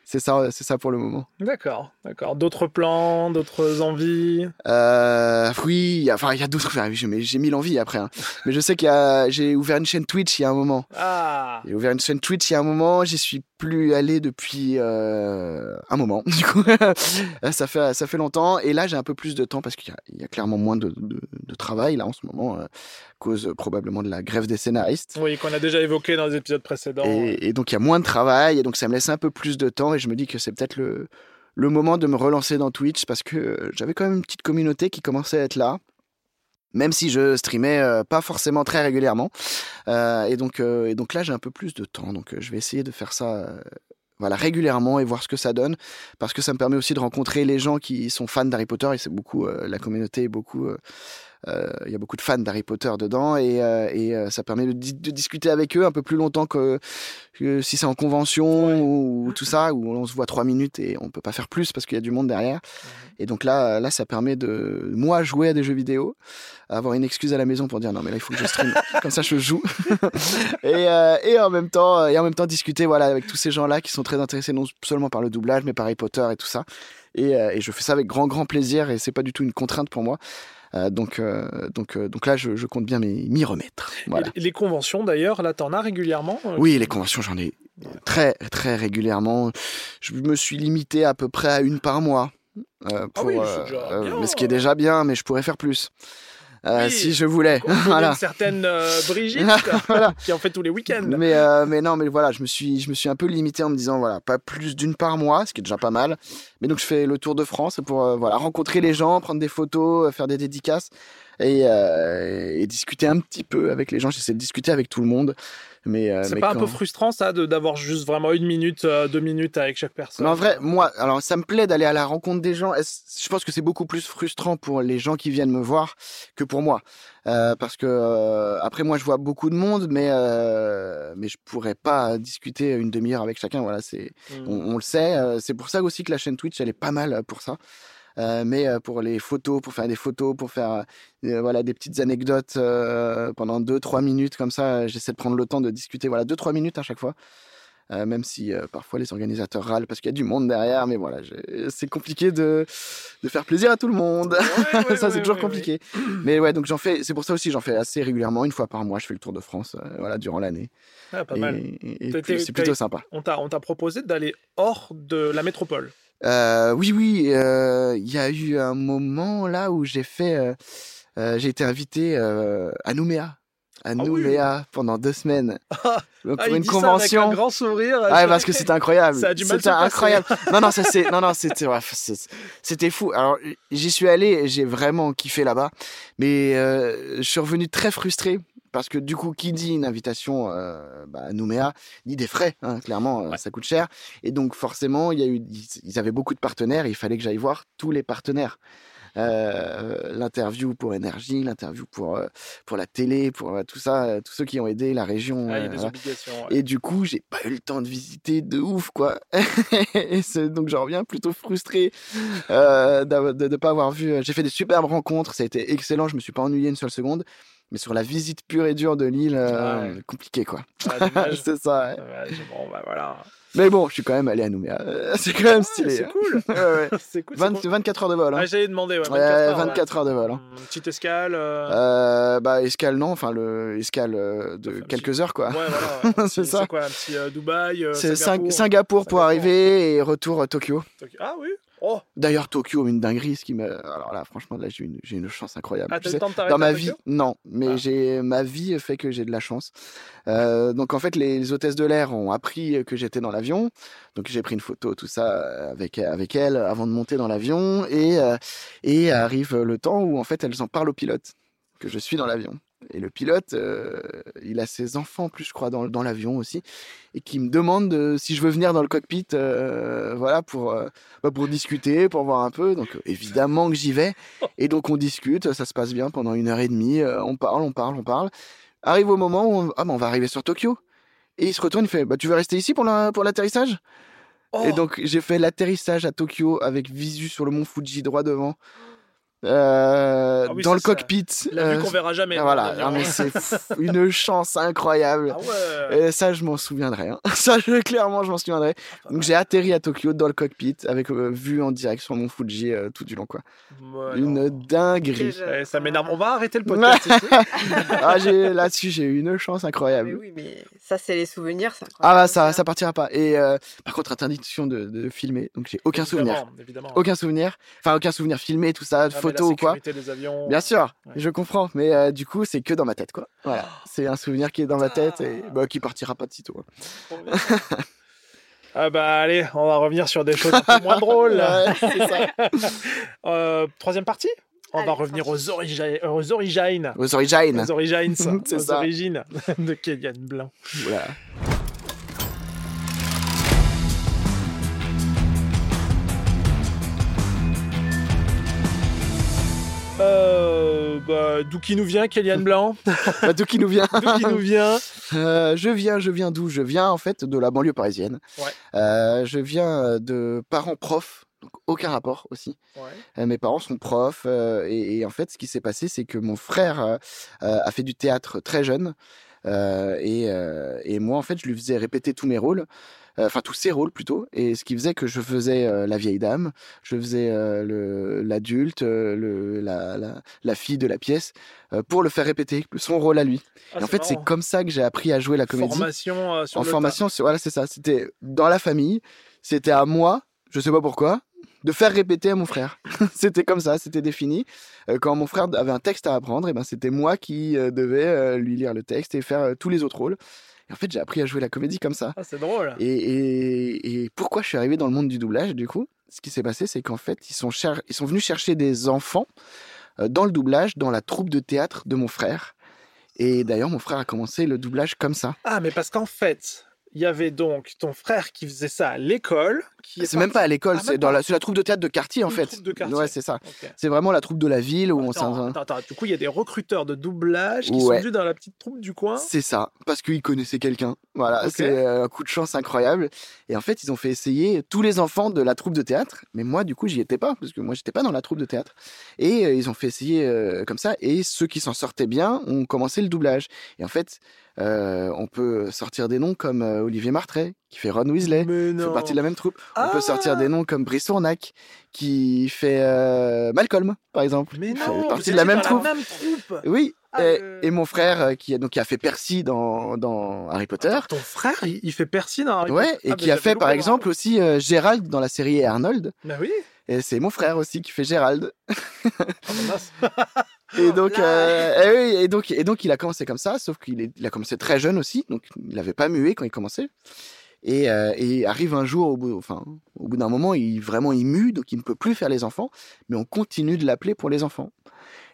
c'est ça, c'est ça pour le moment. D'accord, d'accord. D'autres plans, d'autres envies? Euh, oui, il y a- enfin, il y a d'autres. enfin, j'ai mille envies après, hein. mais je sais qu'il y a, j'ai ouvert une chaîne Twitch il y a un moment. Ah J'ai ouvert une chaîne Twitch il y a un moment, j'y suis plus allé depuis euh, un moment. Du coup, ça fait ça fait longtemps. Et là, j'ai un peu plus de temps parce qu'il y a, il y a clairement moins de, de, de travail là en ce moment, euh, à cause euh, probablement de la grève des scénaristes. Oui, qu'on a déjà évoqué dans les épisodes précédents. Et, et donc il y a moins de travail et donc ça me laisse un peu plus de temps et je me dis que c'est peut-être le le moment de me relancer dans Twitch parce que euh, j'avais quand même une petite communauté qui commençait à être là. Même si je streamais euh, pas forcément très régulièrement. Euh, et, donc, euh, et donc là, j'ai un peu plus de temps. Donc je vais essayer de faire ça voilà, régulièrement et voir ce que ça donne. Parce que ça me permet aussi de rencontrer les gens qui sont fans d'Harry Potter. Et c'est beaucoup, la communauté est beaucoup. Euh, euh, Il y a beaucoup de fans d'Harry Potter dedans. Et, euh, et euh, ça permet de, di- de discuter avec eux un peu plus longtemps que, que si c'est en convention Ouais. ou, ou tout ça, où on se voit trois minutes et on peut pas faire plus parce qu'il y a du monde derrière. Et donc là, là, ça permet de moi jouer à des jeux vidéo, avoir une excuse à la maison pour dire non mais là il faut que je stream, comme ça je joue. et, euh, et en même temps, et en même temps discuter voilà avec tous ces gens-là qui sont très intéressés non seulement par le doublage mais par Harry Potter et tout ça. Et, euh, et je fais ça avec grand grand plaisir et c'est pas du tout une contrainte pour moi. Euh, donc, euh, donc, euh, donc là, je, je compte bien m'y remettre. Voilà. Et les conventions, d'ailleurs, là, t'en as régulièrement Oui, les conventions, j'en ai très, très régulièrement. Je me suis limité à peu près à une par mois. euh, pour, oui, euh, bien. mais ce qui est déjà bien, mais je pourrais faire plus. Euh, Oui. si je voulais. Voilà. une certaine euh, Brigitte, Voilà. qui en fait tous les week-ends. Mais, euh, mais non, mais voilà, je me, suis, je me suis un peu limité en me disant, voilà, pas plus d'une par mois, ce qui est déjà pas mal. Mais donc, je fais le tour de France pour euh, voilà, rencontrer les gens, prendre des photos, euh, faire des dédicaces et, euh, et discuter un petit peu avec les gens. J'essaie de discuter avec tout le monde. Mais, euh, C'est pas un peu frustrant ça d'avoir juste vraiment une minute, euh, deux minutes avec chaque personne? Mais en vrai, moi, alors ça me plaît d'aller à la rencontre des gens. Je pense que c'est beaucoup plus frustrant pour les gens qui viennent me voir que pour moi, Euh, parce que euh, après moi je vois beaucoup de monde, mais euh, mais je pourrais pas discuter une demi-heure avec chacun. Voilà, c'est Mm. on, on le sait. euh, c'est pour ça aussi que la chaîne Twitch elle est pas mal pour ça. Euh, mais euh, pour les photos, pour faire des photos, pour faire euh, voilà des petites anecdotes pendant 2-3 minutes comme ça, j'essaie de prendre le temps de discuter. Voilà 2-3 minutes à chaque fois. Euh, même si euh, parfois les organisateurs râlent parce qu'il y a du monde derrière, mais voilà, c'est compliqué de, de faire plaisir à tout le monde. Ouais, ouais, ça, ouais, c'est toujours compliqué. Mais ouais, donc j'en fais, c'est pour ça aussi, j'en fais assez régulièrement, une fois par mois, je fais le tour de France, euh, voilà, durant l'année. Ah, pas Et, mal. c'est plutôt sympa. On t'a proposé d'aller hors de la métropole. Euh, oui, oui, euh, il y a eu un moment là où j'ai fait, euh, j'ai été invité à Nouméa. À Ah oui. Nouméa pendant deux semaines Ah, pour une dit ça avec convention. un grand sourire. Ouais, parce que c'était incroyable. Ça a du mal C'était incroyable. Non, non, ça c'est, non, non, c'était, ouais, c'était fou. Alors, j'y suis allé et j'ai vraiment kiffé là-bas, mais je suis revenu très frustré parce que du coup, qui dit une invitation euh, bah, à Nouméa, dit des frais, hein, clairement, euh, Ouais. ça coûte cher. Et donc, forcément, il y a eu, ils, avaient beaucoup de partenaires et il fallait que j'aille voir tous les partenaires. Euh, l'interview pour énergie, l'interview pour euh, pour la télé, pour euh, tout ça, tous ceux qui ont aidé la région. Ah, y a des voilà. obligations. ouais. Et du coup, j'ai pas eu le temps de visiter de ouf, quoi. et donc, j'en reviens plutôt frustré de ne pas avoir vu. J'ai fait des superbes rencontres, ça a été excellent, je me suis pas ennuyé une seule seconde. Mais sur la visite pure et dure de l'île, euh, Ah ouais. compliqué, quoi. Ah, c'est ça. ouais. Dommage. Bon, bah voilà. Mais bon, je suis quand même allé à Nouméa. Euh, C'est quand même stylé. c'est hein. cool. Ouais, ouais. c'est cool. c'est 20 cool. 24 heures de vol. hein. Ah, J'allais demander. Ouais, 24 Ouais, heures. ouais. 24 heures de vol. hein. Hum, Petite escale. euh, bah, escale, non. Enfin, le escale de Enfin, quelques heures, quoi. Voilà. C'est ça. C'est quoi un petit Dubaï C'est Singapour, pour Singapour. arriver et retour à. Tokyo. Ah oui. Oh. D'ailleurs, Tokyo, une dinguerie, ce qui me. Alors là, franchement, là, j'ai une, j'ai une chance incroyable. Ah, Tu t'as sais, le temps de t'arrêter dans ma vie, non, mais Ah. j'ai ma vie fait que j'ai de la chance. Euh, donc en fait, les hôtesses de l'air ont appris que j'étais dans l'avion. Donc j'ai pris une photo, tout ça avec avec elles avant de monter dans l'avion et euh, et arrive le temps où en fait elles en parlent au pilote que je suis dans l'avion. Et le pilote, euh, il a ses enfants en plus, je crois, dans, dans l'avion aussi, et qui me demande de- si je veux venir dans le cockpit, euh, voilà, pour, euh, bah, pour discuter, pour voir un peu. Donc évidemment que j'y vais. Et donc on discute, ça se passe bien pendant une heure et demie. on parle, on parle, on parle. Arrive au moment où on, ah, bah, on va arriver sur Tokyo. Et il se retourne, il fait bah, Tu veux rester ici pour la- pour l'atterrissage? Oh, Et donc j'ai fait l'atterrissage à Tokyo avec visu sur le mont Fuji droit devant. Euh, Ah oui, dans le ça- cockpit. la vue euh, qu'on verra jamais. ah, voilà, d'avion. Ah, mais c'est une chance incroyable. Ah ouais. Et ça, je m'en souviendrai. hein. Ça, je, clairement, je m'en souviendrai. Donc, j'ai atterri à Tokyo dans le cockpit avec euh, vue en direction mon Fuji euh, tout du long, quoi. Une non. dinguerie. Eh, ça m'énerve. On va arrêter le podcast. ah, là-dessus, j'ai eu une chance Mais incroyable. oui, mais ça, c'est les souvenirs. Ah, bah, ça, ça partira pas. Et euh, par contre, interdiction de, de filmer. Donc, j'ai aucun souvenir. Évidemment. Aucun souvenir. Enfin, aucun souvenir filmé, tout ça, Ah, mais la photo ou quoi. sécurité des avions. Bien sûr, Ouais. je comprends, mais euh, du coup, c'est que dans ma tête, quoi. Voilà, c'est un souvenir qui est dans ma tête et bah, qui partira pas de sitôt. hein. Ah bah allez, on va revenir sur des choses un peu moins drôles. Ouais, c'est ça. Euh, troisième partie? On Allez, va revenir aux, origi- aux origines. Aux origines. Aux origines, C'est aux ça. origines de Kélian Blanc. Voilà. Euh, bah, d'où qui nous vient, Kélian Blanc Bah, D'où qui nous vient D'où qui nous vient Euh, Je viens, je viens d'où? Je viens en fait de la banlieue parisienne. Ouais. Euh, je viens de parents profs, donc aucun rapport aussi. Ouais. Mes parents sont profs et, et en fait, ce qui s'est passé, c'est que mon frère a fait du théâtre très jeune et, et moi, en fait, je lui faisais répéter tous mes rôles. Euh, Enfin, tous ses rôles plutôt, et ce qui faisait que je faisais euh, la vieille dame, je faisais euh, l'adulte, la, la, la fille de la pièce, pour le faire répéter son rôle à lui. Ah, et en fait, c'est comme ça que j'ai appris à jouer la comédie Formation sur en le formation, c'est- voilà, c'est ça. C'était dans la famille. C'était à moi, je sais pas pourquoi, de faire répéter à mon frère. c'était comme ça, c'était défini. Quand mon frère avait un texte à apprendre, et ben c'était moi qui devais lui lire le texte et faire tous les autres rôles. Et en fait, j'ai appris à jouer la comédie comme ça. Ah, c'est drôle. Et, et- et pourquoi je suis arrivé dans le monde du doublage, du coup? Ce qui s'est passé, c'est qu'en fait, ils sont, cher- ils sont venus chercher des enfants euh, dans le doublage, dans la troupe de théâtre de mon frère. Et d'ailleurs, mon frère a commencé le doublage comme ça. Ah, mais parce qu'en fait, il y avait donc ton frère qui faisait ça à l'école. est C'est même pas à l'école, Ah, c'est dans la, troupe de théâtre de quartier en Une fait. troupe de quartier. Ouais, c'est ça. C'est vraiment la troupe de la ville où on Attends, s'en. attends, attends, Du coup, il y a des recruteurs de doublage qui Ouais. sont venus dans la petite troupe du coin. C'est ça, parce qu'ils connaissaient quelqu'un. Voilà, c'est euh, un coup de chance incroyable. Et en fait, ils ont fait essayer tous les enfants de la troupe de théâtre. Mais moi, du coup, j'y étais pas, parce que moi, j'étais pas dans la troupe de théâtre. Et euh, ils ont fait essayer euh, comme ça. Et ceux qui s'en sortaient bien ont commencé le doublage. Et en fait, euh, on peut sortir des noms comme euh, Olivier Martret, qui fait Ron Weasley. Non. fait partie de la même troupe. On Ah peut sortir des noms comme Brice Tournac, qui fait euh, Malcolm, par exemple. Mais Il fait non, partie de la même troupe. même troupe. Oui, Ah, et, mon frère qui a, donc, qui a fait Percy dans, dans Harry Potter. Ton frère, il, il fait Percy dans Harry Ouais, Potter? et Ah, qui a fait par loupé, exemple aussi Gérald dans la série Arnold. Bah oui. Et c'est mon frère aussi qui fait Gérald. Ah, mince. Et donc, là. euh, et oui, et donc, et donc, il a commencé comme ça, sauf qu'il est- il a commencé très jeune aussi, donc il n'avait pas mué quand il commençait. Et, euh, et arrive un jour, au bout, enfin, au bout d'un moment, il vraiment il mue, donc il ne peut plus faire les enfants, mais on continue de l'appeler pour les enfants.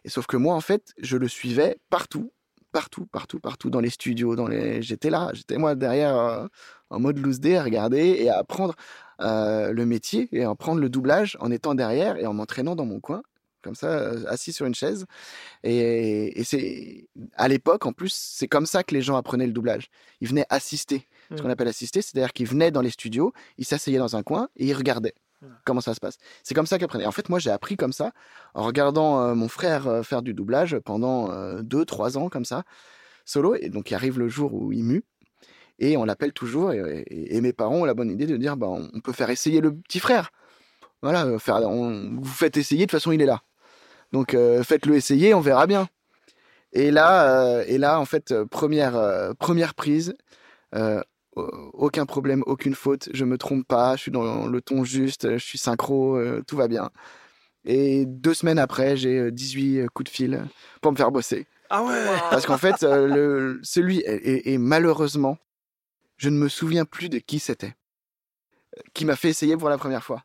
Et sauf que moi, en fait, je le suivais partout, partout, partout, partout dans les studios, dans les, j'étais là, j'étais moi derrière euh, en mode loose day à regarder et à apprendre euh, le métier et à apprendre le doublage en étant derrière et en m'entraînant dans mon coin, comme ça, euh, assis sur une chaise. Et, et c'est à l'époque, en plus, c'est comme ça que les gens apprenaient le doublage. Ils venaient assister. Ce qu'on Mm. appelle assister, c'est-à-dire qu'ils venaient dans les studios, ils s'asseyaient dans un coin et ils regardaient Mm. comment ça se passe. C'est comme ça qu'ils apprenaient. En fait, moi, j'ai appris comme ça, en regardant euh, mon frère euh, faire du doublage pendant euh, deux, trois ans, comme ça, solo. Et donc, il arrive le jour où il mue. Et on l'appelle toujours. Et, et- et mes parents ont la bonne idée de dire bah, on peut faire essayer le petit frère. Voilà, euh, faire, on- vous faites essayer, de toute façon, il est là. Donc, euh, faites-le essayer, on verra bien. Et là, euh, et là en fait, euh, première, euh, première prise, aucun problème, aucune faute, je me trompe pas, je suis dans le ton juste, je suis synchro, euh, tout va bien. Et deux semaines après, j'ai euh, 18 coups de fil pour me faire bosser. Ah ouais. Parce qu'en fait, euh, le, celui, et, et- et malheureusement, je ne me souviens plus de qui c'était, qui m'a fait essayer pour la première fois.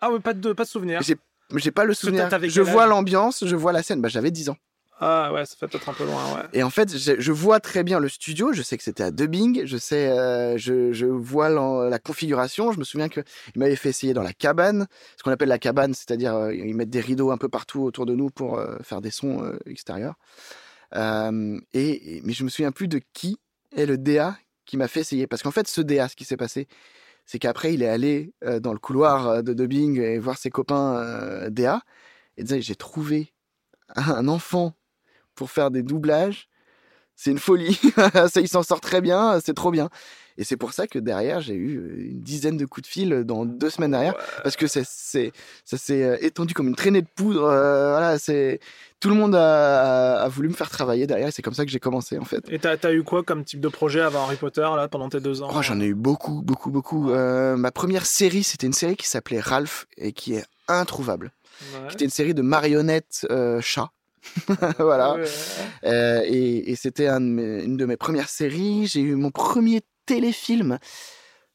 Ah ouais, pas de, pas de souvenir. J'ai j'ai pas le souvenir. Je vois l'ambiance, je vois la scène. Bah, j'avais 10 ans. Ah ouais, ça fait peut-être un peu loin, ouais. Et en fait, je, vois très bien le studio. Je sais que c'était à Dubbing. Je sais, euh, je, je vois la configuration. Je me souviens que il m'avait fait essayer dans la cabane, ce qu'on appelle la cabane, c'est-à-dire euh, ils mettent des rideaux un peu partout autour de nous pour euh, faire des sons euh, extérieurs. Et- mais je me souviens plus de qui est le DA qui m'a fait essayer, parce qu'en fait, ce DA, ce qui s'est passé, c'est qu'après, il est allé dans le couloir de dubbing et voir ses copains DA et disait j'ai trouvé un enfant pour faire des doublages. C'est une folie. ça, il s'en sort très bien. C'est trop bien. Et c'est pour ça que derrière, j'ai eu euh, une dizaine de coups de fil dans deux semaines derrière. Parce que c'est, c'est, ça s'est euh, étendu comme une traînée de poudre. euh, voilà, c'est, tout le monde a, a voulu me faire travailler derrière. et C'est comme ça que j'ai commencé, en fait. Et t'as as eu quoi comme type de projet avant Harry Potter, là, pendant tes deux ans? Oh, j'en ai eu beaucoup, beaucoup, beaucoup. Euh, ma première série, c'était une série qui s'appelait Ralph et qui est introuvable. Ouais. C'était une série de marionnettes euh, chats. voilà. Ouais. Euh, et et c'était un une de mes premières séries. J'ai eu mon premier téléfilm.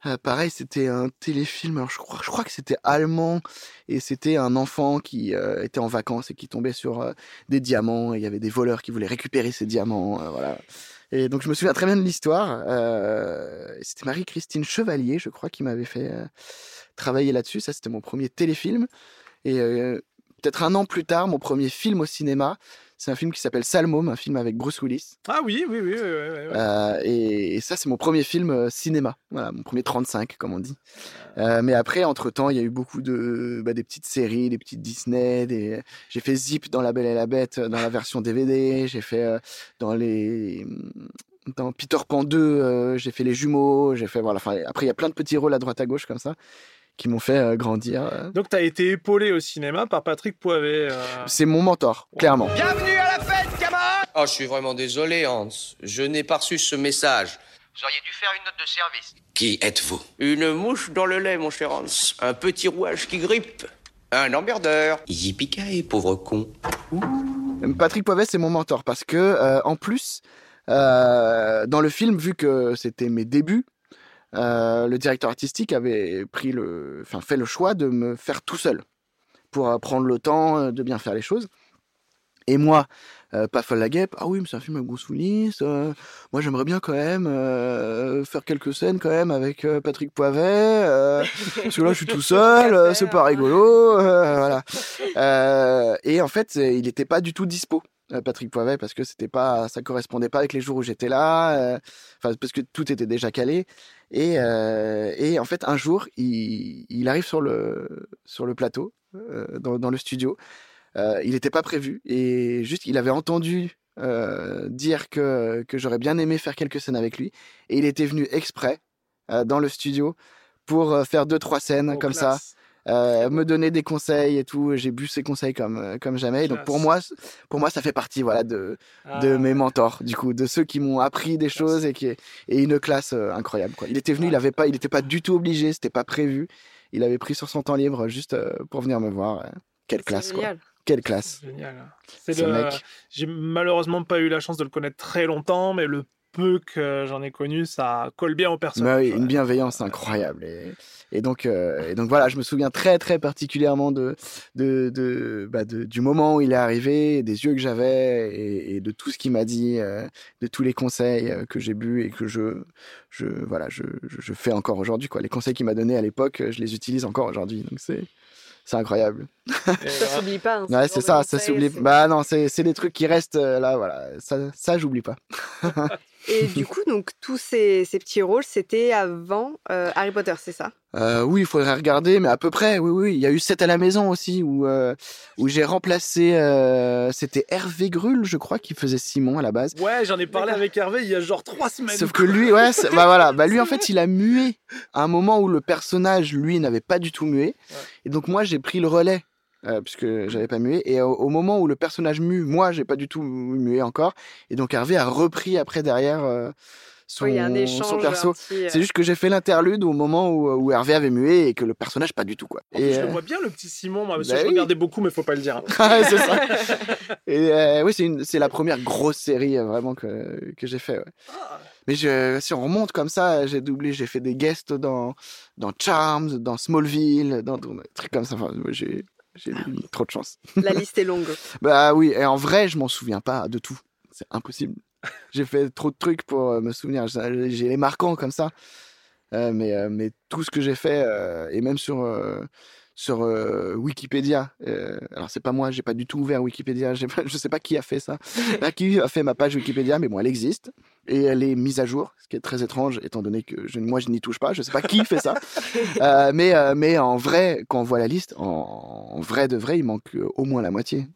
Euh, pareil, c'était un téléfilm. Je crois, que c'était allemand et c'était un enfant qui euh, était en vacances et qui tombait sur euh, des diamants. Et il y avait des voleurs qui voulaient récupérer ces diamants. voilà. Et donc je me souviens très bien de l'histoire. C'était Marie-Christine Chevalier, je crois, qui m'avait fait travailler là-dessus. Ça, c'était mon premier téléfilm. Et peut-être un an plus tard, mon premier film au cinéma, c'est un film qui s'appelle Salmôme, un film avec Bruce Willis. Ah oui, oui, oui. oui, oui. Euh, et, et ça, c'est mon premier film euh, cinéma. Voilà, mon premier 35, comme on dit. Euh, mais après, entre-temps, il y a eu beaucoup de bah, des petites séries, des petites Disney. Des... J'ai fait Zip dans La Belle et la Bête, dans la version DVD. J'ai fait dans les... Dans Peter Pan 2, euh, j'ai fait Les Jumeaux. J'ai fait... Voilà, enfin, après, il y a plein de petits rôles à droite à gauche comme ça qui m'ont fait euh, grandir. euh. Donc t'as été épaulé au cinéma par Patrick Poivet. euh, C'est mon mentor, clairement. Bienvenue à la fête, camarade Oh, je suis vraiment désolé, Hans. Je n'ai pas reçu ce message. Vous auriez dû faire une note de service. Qui êtes-vous? Une mouche dans le lait, mon cher Hans. Un petit rouage qui grippe. Un emmerdeur. Yippee pauvre con. Patrick Poivet, c'est mon mentor parce que, euh, en plus, euh, dans le film, vu que c'était mes débuts, euh, le directeur artistique avait pris le, enfin, fait le choix de me faire tout seul pour euh, prendre le temps euh, de bien faire les choses. Et moi, euh, pas folle la guêpe, ah oui, mais c'est un film Willis. euh, moi, j'aimerais bien quand même euh, faire quelques scènes quand même avec Patrick Poivet, parce que là, je suis tout seul, c'est pas rigolo, voilà. Et en fait, il n'était pas du tout dispo. Patrick Poivet parce que c'était pas ça correspondait pas avec les jours où j'étais là enfin parce que tout était déjà calé et euh, et en fait un jour il, il arrive sur le sur le plateau euh, dans, dans le studio. Euh, il n'était pas prévu et juste il avait entendu dire que que j'aurais bien aimé faire quelques scènes avec lui. Et il était venu exprès dans le studio pour faire deux trois scènes oh, comme ça. Euh, me donner des conseils et tout. J'ai bu ses conseils comme euh, comme jamais. Donc pour moi, pour moi, ça fait partie voilà de Ah, de mes mentors, du coup, de ceux qui m'ont appris des choses et qui et une classe euh, incroyable. Quoi. Il était venu, il avait pas, il était pas du tout obligé, c'était pas prévu. Il avait pris sur son temps libre juste euh, pour venir me voir. Quelle classe, quoi. génial. Quelle classe. Génial. C'est Ce le... mec. J'ai malheureusement pas eu la chance de le connaître très longtemps, mais le peu que j'en ai connu, ça colle bien au Bah personnage. oui, une bienveillance incroyable. Et, et donc, euh, et donc voilà, je me souviens très très particulièrement de, de, de, bah, de- du moment où il est arrivé, des yeux que j'avais et, et de tout ce qu'il m'a dit, euh, de tous les conseils euh, que j'ai bu et que je, je voilà, je, je, je fais encore aujourd'hui. Quoi. Les conseils qu'il m'a donnés à l'époque, je les utilise encore aujourd'hui. Donc c'est c'est incroyable. Ça s'oublie pas. hein, Ouais, c'est ça, ça s'oublie. c'est- Bah non, c'est c'est des trucs qui restent euh, là, voilà. Ça, ça j'oublie pas. Et du coup, donc tous ces, ces petits rôles, c'était avant euh, Harry Potter, c'est ça? Euh, oui, il faudrait regarder, mais à peu près, oui, oui. Il y a eu 7 à la maison aussi, où, euh, où j'ai remplacé, euh, c'était Hervé Grull, je crois, qui faisait Simon à la base. Ouais, j'en ai parlé avec Hervé il y a genre trois semaines. Sauf que lui, ouais, bah voilà, bah lui, en fait, il a mué à un moment où le personnage, lui, n'avait pas du tout mué. Ouais. Et donc, moi, j'ai pris le relais, euh, puisque j'avais pas mué. Et au, au moment où le personnage mue, moi, j'ai pas du tout mué encore. Et donc, Hervé a repris après derrière euh, son, Oui, il y a un échange. son perso. petit, euh, C'est juste que j'ai fait l'interlude au moment où, où Hervé avait mué et que le personnage pas du tout quoi. En plus, Et, je le euh, vois bien, le petit Simon. Moi, parce que bah je oui. regardais beaucoup, mais faut pas le dire. hein. ouais, c'est ça. Et euh, oui, c'est une- c'est la première grosse série euh, vraiment que, que j'ai fait. ouais. Ah. Mais je, si on remonte comme ça, j'ai doublé, j'ai fait des guests dans dans Charms, dans Smallville, dans, dans des trucs comme ça. Enfin, j'ai eu trop de chance. La liste est longue. Bah oui, et en vrai, je m'en souviens pas de tout. C'est impossible. J'ai fait trop de trucs pour euh, me souvenir. J'ai les marquants comme ça. Euh, mais, euh, mais tout ce que j'ai fait, euh, et même sur, euh, sur euh, Wikipédia, euh, alors c'est pas moi, j'ai pas du tout ouvert Wikipédia, j'ai pas- je sais pas qui a fait ça, Là, qui a fait ma page Wikipédia, mais bon, elle existe. Et elle est mise à jour, ce qui est très étrange, étant donné que je, moi, je n'y touche pas. Je sais pas qui fait ça. Euh, mais, euh, mais en vrai, quand on voit la liste, en, en vrai de vrai, il manque au moins la moitié.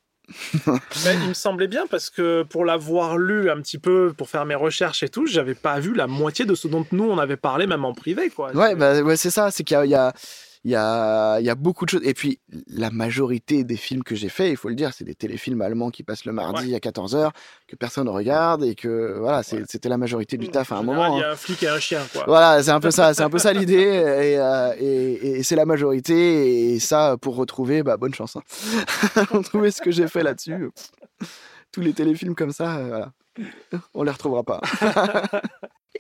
Ben, il me semblait bien parce que pour l'avoir lu un petit peu, pour faire mes recherches et tout, j'avais pas vu la moitié de ce dont nous on avait parlé, même en privé, quoi. Ouais, bah, ouais c'est ça. C'est qu'il y, a, il y, a, il y a beaucoup de choses. Et puis, la majorité des films que j'ai faits, il faut le dire, c'est des téléfilms allemands qui passent le mardi à 14h, que personne ne regarde et que voilà, c'est- c'était la majorité du taf à un général, moment. Il y hein. a un flic et un chien, quoi. Voilà, c'est un peu ça, c'est un peu ça l'idée, et, euh, et, et c'est la majorité, et ça, pour retrouver, bah, bonne chance. Hein. retrouver ce que j'ai fait là-dessus, tous les téléfilms comme ça, euh, voilà, on les retrouvera pas.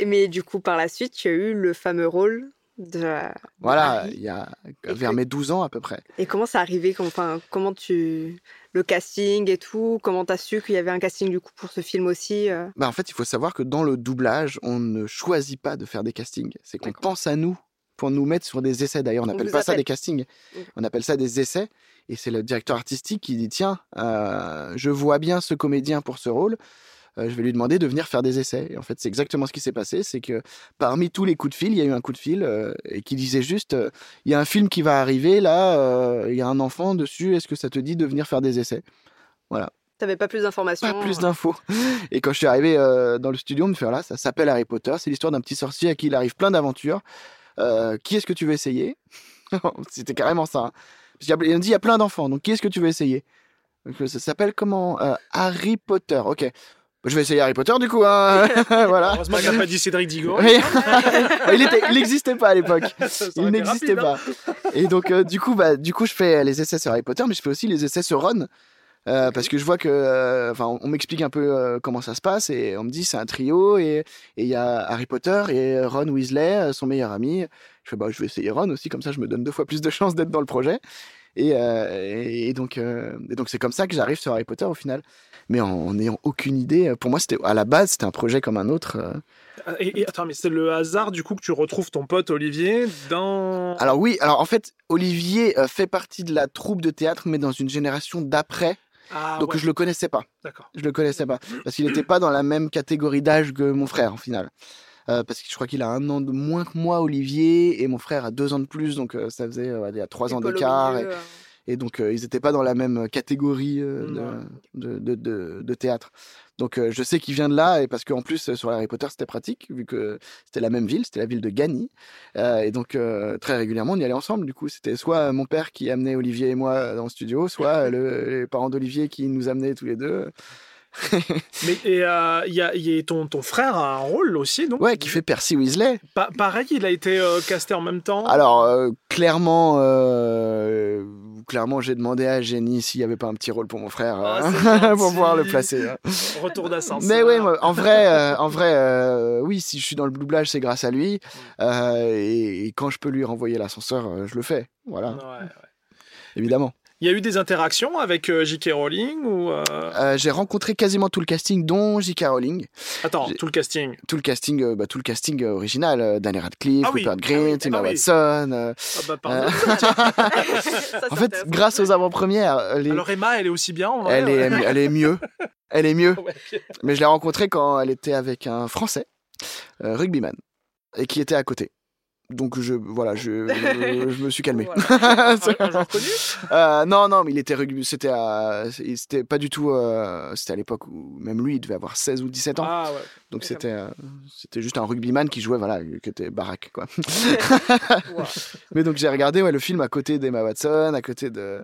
Mais du coup, par la suite, tu as eu le fameux rôle de. Voilà, il y a vers mes 12 ans à peu près. Et comment ça arrivé enfin, Comment tu. Le casting et tout Comment t'as su qu'il y avait un casting du coup pour ce film aussi euh? Bah, en fait, il faut savoir que dans le doublage, on ne choisit pas de faire des castings. C'est qu'on pense à nous pour nous mettre sur des essais. D'ailleurs, on n'appelle pas ça des castings. On appelle ça des essais. Et c'est le directeur artistique qui dit tiens, euh, je vois bien ce comédien pour ce rôle. Euh, je vais lui demander de venir faire des essais. Et en fait, c'est exactement ce qui s'est passé. C'est que parmi tous les coups de fil, il y a eu un coup de fil euh, et qui disait juste euh, il y a un film qui va arriver là, il y a un enfant dessus. Est-ce que ça te dit de venir faire des essais? Voilà. T'avais pas plus d'informations Pas plus d'infos. Et quand je suis arrivé euh, dans le studio, on me fait voilà, ça s'appelle Harry Potter. C'est l'histoire d'un petit sorcier à qui il arrive plein d'aventures. Euh, qui est-ce que tu veux essayer? C'était carrément ça. hein. Parce qu'il y a- Il me dit il y a plein d'enfants, donc qui est-ce que tu veux essayer? Donc, Ça s'appelle comment? Euh, Harry Potter. Ok. Bah, Je vais essayer Harry Potter du coup. hein. voilà. Heureusement qu'il n'a pas dit Cédric Digo. Oui. il n'existait pas à l'époque. Il n'existait hein. pas. Et donc, euh, du coup, bah, du coup, je fais les essais sur Harry Potter, mais je fais aussi les essais sur Ron. Euh, parce que je vois que, euh, enfin, on, on m'explique un peu euh, comment ça se passe et on me dit c'est un trio et et il y a Harry Potter et Ron Weasley, son meilleur ami. Je fais bah je vais essayer Ron aussi comme ça je me donne deux fois plus de chances d'être dans le projet. Et, euh, et, et donc euh, et donc c'est comme ça que j'arrive sur Harry Potter au final. Mais en n'ayant aucune idée, pour moi c'était à la base c'était un projet comme un autre. euh, Et, et attends, mais c'est le hasard du coup que tu retrouves ton pote Olivier dans. Alors oui, alors en fait, Olivier euh, fait partie de la troupe de théâtre, mais dans une génération d'après. Ah, donc ouais. je le connaissais pas. D'accord. Je le connaissais pas parce qu'il n'était pas dans la même catégorie d'âge que mon frère en final. Euh, parce que je crois qu'il a un an de moins que moi, Olivier, et mon frère a deux ans de plus, donc euh, ça faisait euh, il y a trois ans d'écart. Et, euh. Et donc euh, ils n'étaient pas dans la même catégorie euh, de, de, de, de- de théâtre. Donc euh, je sais qu'il vient de là, et parce qu'en plus sur Harry Potter c'était pratique, vu que c'était la même ville, c'était la ville de Gagny. Et donc très régulièrement on y allait ensemble. Du coup c'était soit mon père qui amenait Olivier et moi dans le studio, soit le- les parents d'Olivier qui nous amenaient tous les deux. Mais et, euh, y a, il y a ton, ton frère a un rôle aussi, donc Ouais, qui fait Percy Weasley. Pa- pareil, il a été euh, casté en même temps? Alors euh, clairement, clairement j'ai demandé à Jenny s'il y avait pas un petit rôle pour mon frère Ah, pour pouvoir le placer. hein. Retour d'ascenseur. Mais oui, en vrai, en vrai, oui, si je suis dans le doublage, c'est grâce à lui. Euh, et, et quand je peux lui renvoyer l'ascenseur, je le fais. Voilà, Ouais, ouais. évidemment. Il y a eu des interactions avec euh, J.K. Rowling ou euh, Euh, j'ai rencontré quasiment tout le casting, dont J.K. Rowling. attends tout le casting? Tout le casting, euh, bah, tout le casting original, euh, Daniel Radcliffe, Ah oui, Rupert ah Grint, Emma ah oui. Watson. Ah bah, pardon. en fait, grâce aux avant-premières, les- Alors Emma, elle est aussi bien. en vrai, elle, est, elle est mieux. Elle est mieux. Ouais. Mais je l'ai rencontrée quand elle était avec un Français, euh, rugbyman, et qui était à côté. Donc je voilà, je, je me suis calmé. Connu Euh, non, non, mais il était c'était c'était pas du tout, euh, c'était à l'époque où même lui, il devait avoir 16 ou 17 ans. Ah ouais. Donc c'était, euh, c'était juste un rugbyman qui jouait, voilà, qui était baraque, quoi. mais donc j'ai regardé ouais, le film à côté d'Emma Watson, à côté de,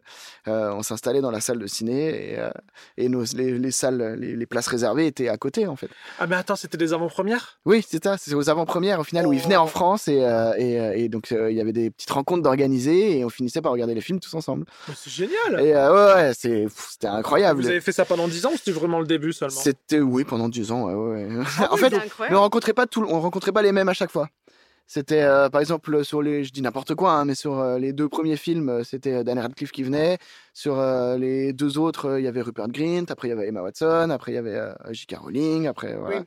euh, on s'installait dans la salle de ciné et, euh, et nos, les, les salles, les, les places réservées étaient à côté en fait. Ah mais attends, c'était des avant-premières? Oui, c'est ça, c'est aux avant-premières au final où il venait en France et, et, et donc il y avait des petites rencontres d'organisées et on finissait par regarder les films tous ensemble. C'est génial. Et ouais, ouais, c'était incroyable. Vous avez fait ça pendant 10 ans ou c'était vraiment le début seulement? C'était oui pendant 10 ans. Ouais, ouais. Ah en oui, fait, on rencontrait pas tout, on rencontrait pas les mêmes à chaque fois. C'était euh, par exemple sur les, je dis n'importe quoi, hein, mais sur euh, les deux premiers films, euh, c'était Daniel Radcliffe qui venait. Sur euh, les deux autres, il y avait Rupert Grint. Après, il y avait Emma Watson. Après, il y avait J.K. Rowling. Après, voilà. Oui.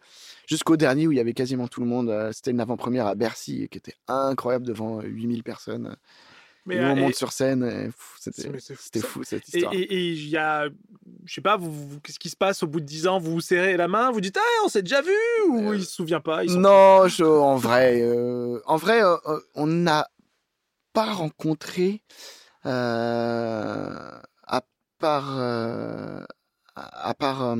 Jusqu'au dernier où il y avait quasiment tout le monde. c'était une avant-première à Bercy qui était incroyable devant euh, 8000 personnes. Mais, nous, on euh, monte sur scène. C'était fou, cette Et histoire. et- il y a, je sais pas, vous, vous- qu'est-ce qui se passe au bout de 10 ans? Vous vous serrez la main, vous dites Ah, on s'est déjà vu! Ou il se souvient pas Non, je- en vrai, euh, en vrai, euh, euh, on n'a pas rencontré euh, à part euh, à part euh,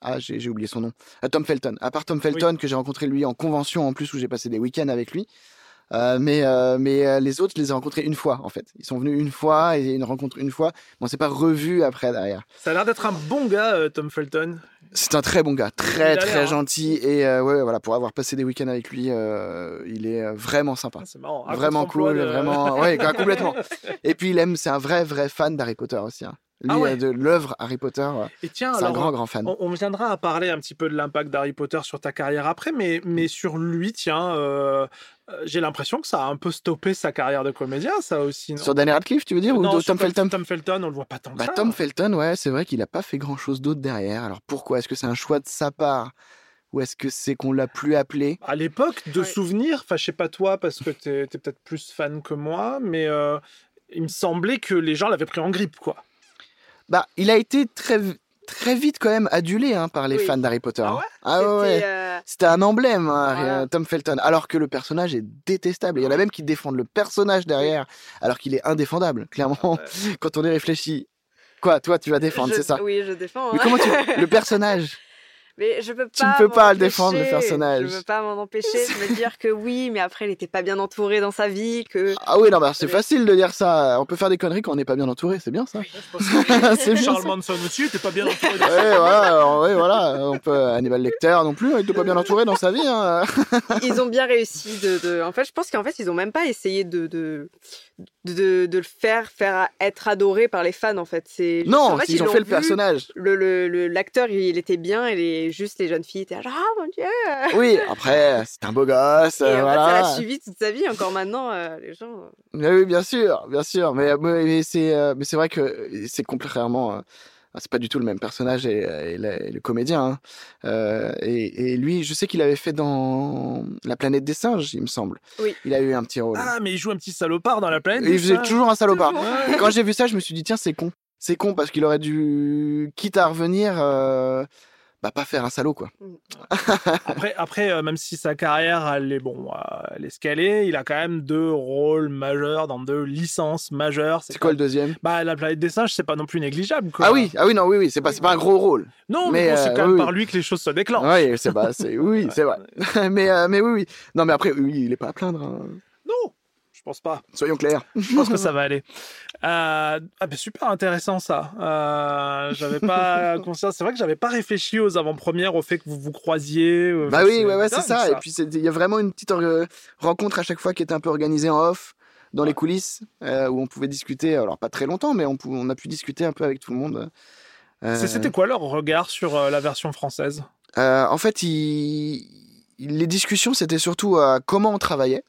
ah j'ai oublié son nom. Euh, Tom Felton. À part Tom Felton que j'ai rencontré lui en convention en plus où j'ai passé des week-ends avec lui Euh, mais euh, mais euh, les autres je les ai rencontrés une fois en fait ils sont venus une fois et une rencontre une fois mais on s'est pas revu après derrière Ça a l'air d'être un bon gars, Tom Felton. c'est un très bon gars, très très hein. gentil et ouais voilà pour avoir passé des week-ends avec lui, il est vraiment sympa, Ah, marrant. vraiment cool, de- vraiment ouais complètement. Et puis il aime, c'est un vrai vrai fan d'Harry Potter aussi. hein. Lui Ah ouais. de l'œuvre Harry Potter, Et tiens, c'est un grand grand fan. On, on viendra à parler un petit peu de l'impact d'Harry Potter sur ta carrière après, mais, mais sur lui, tiens, euh, j'ai l'impression que ça a un peu stoppé sa carrière de comédien, ça aussi. Non? Sur Daniel Radcliffe, tu veux dire ou de Tom Felton? Tom Felton, on le voit pas tant que Bah ça. Tom Felton, ouais, c'est vrai qu'il a pas fait grand chose d'autre derrière. Alors pourquoi? Est-ce que c'est un choix de sa part? Ou est-ce que c'est qu'on l'a plus appelé? À l'époque, de Ouais. souvenirs, enfin, je sais pas toi, parce que t'es es, peut-être plus fan que moi, mais euh, il me semblait que les gens l'avaient pris en grippe, quoi. Bah, il a été très très vite quand même adulé hein, par les Oui. fans d'Harry Potter. Ah hein. ouais? Ah ouais. C'était, euh, C'était un emblème, hein, Voilà. euh, Tom Felton. Alors que le personnage est détestable. Il y en a même qui défendent le personnage derrière, alors qu'il est indéfendable, clairement. Quand on y réfléchit. Quoi, toi, tu vas défendre, je- c'est ça? Oui, je défends. Mais comment tu. Le personnage Mais je peux pas. Tu ne peux pas le défendre, le personnage. Je peux pas m'en empêcher de me dire que oui, mais après, il était pas bien entouré dans sa vie, que. Ah oui, non, bah, c'est Oui. facile de dire ça. On peut faire des conneries quand on n'est pas bien entouré, c'est bien ça. C'est bien Charles. Manson aussi, t'es pas bien entouré. Ouais, voilà, ouais, voilà. Peut Hannibal Lecter non plus, il était pas bien entouré dans sa vie. Hein. Ils ont bien réussi de. de- En fait, je pense qu'en fait, ils ont même pas essayé de. de... De, de le faire faire être adoré par les fans en fait c'est Non, en fait, ils ont fait le personnage. le l'acteur il était bien et les juste les jeunes filles étaient là ah mon dieu Oui, après, c'est un beau gosse, et euh, en fait, ça l'a suivi toute sa vie encore maintenant euh, les gens euh, Mais oui, bien sûr, bien sûr. Mais, mais, mais c'est, euh, mais c'est vrai que c'est contrairement. Euh, c'est pas du tout le même personnage et, et la- et le comédien. hein. Euh, et, et lui, je sais qu'il avait fait dans La planète des singes, il me semble. Oui. Il a eu un petit rôle. Ah, mais il joue un petit salopard dans la planète. et il faisait toujours un salopard. Quand j'ai vu ça, je me suis dit, tiens, c'est con. C'est con parce qu'il aurait dû, quitte à revenir, euh, bah, pas faire un salaud, quoi. Après, après euh, même si sa carrière, elle est, bon, euh, elle est scalée, il a quand même deux rôles majeurs dans deux licences majeures. C'est quoi le deuxième? Bah, la planète des singes, c'est pas non plus négligeable. Quoi. Ah oui, ah oui, non, oui, oui, c'est pas, c'est pas un gros rôle. Non, mais, mais, bon, c'est euh, quand même oui, par lui que les choses se déclenchent. Oui, c'est pas, c'est, oui, c'est vrai. mais, euh, mais oui, oui. Non, mais après, oui, il est pas à plaindre. hein. Je pense pas. Soyons clairs. Je pense que ça va aller. Euh, ah ben super intéressant ça. Euh, j'avais pas conscience. C'est vrai que j'avais pas réfléchi aux avant-premières, au fait que vous vous croisiez. euh, Bah enfin, oui, ouais, ouais, c'est ça. Et puis il y a vraiment une petite rencontre à chaque fois qui était un peu organisée en off, dans les coulisses, euh, où on pouvait discuter. Alors pas très longtemps, mais on, pou- on a pu discuter un peu avec tout le monde. C'était quoi leur regard sur la version française? En fait, il- les discussions, c'était surtout comment on travaillait.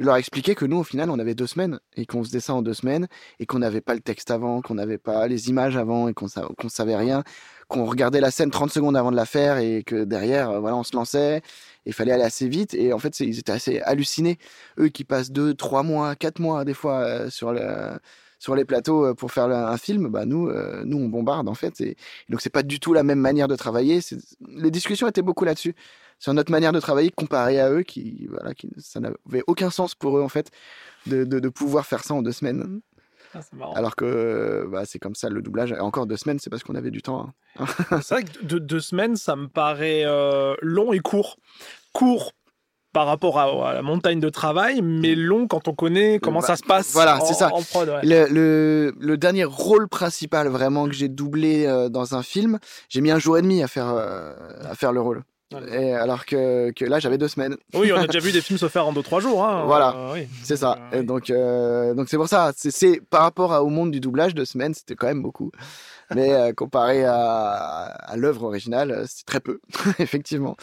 Je leur expliquais que nous, au final, on avait deux semaines et qu'on faisait ça en deux semaines et qu'on n'avait pas le texte avant, qu'on n'avait pas les images avant et qu'on sa- qu'on savait rien, qu'on regardait la scène 30 secondes avant de la faire et que derrière, euh, voilà, on se lançait. et Il fallait aller assez vite et en fait, ils étaient assez hallucinés. Eux qui passent deux, trois mois, quatre mois des fois euh, sur le sur les plateaux euh, pour faire un film, bah nous, euh, nous on bombarde en fait. Et, et donc c'est pas du tout la même manière de travailler. Les discussions étaient beaucoup là-dessus, sur notre manière de travailler comparée à eux, qui voilà, qui ça n'avait aucun sens pour eux en fait de, de, de pouvoir faire ça en deux semaines. Ah, C'est marrant. Alors que bah, c'est comme ça le doublage. Et encore deux semaines, c'est parce qu'on avait du temps. hein. C'est vrai que deux, deux semaines, ça me paraît euh, long et court. Court par rapport à, à la montagne de travail, mais long quand on connaît comment Bah, ça se passe. voilà, c'est ça. En prod, ouais. Le, le, le dernier rôle principal vraiment que j'ai doublé euh, dans un film, j'ai mis un jour et demi à faire, euh, à faire le rôle. Et alors que, que là, j'avais deux semaines. Oui, on a déjà vu des films se faire en 2-3 jours. Hein. Voilà. Euh, oui. C'est ça. Et donc, donc c'est pour ça. C'est, par rapport à- au monde du doublage, deux semaines, c'était quand même beaucoup. Mais comparé à, à l'œuvre originale, c'est très peu, effectivement.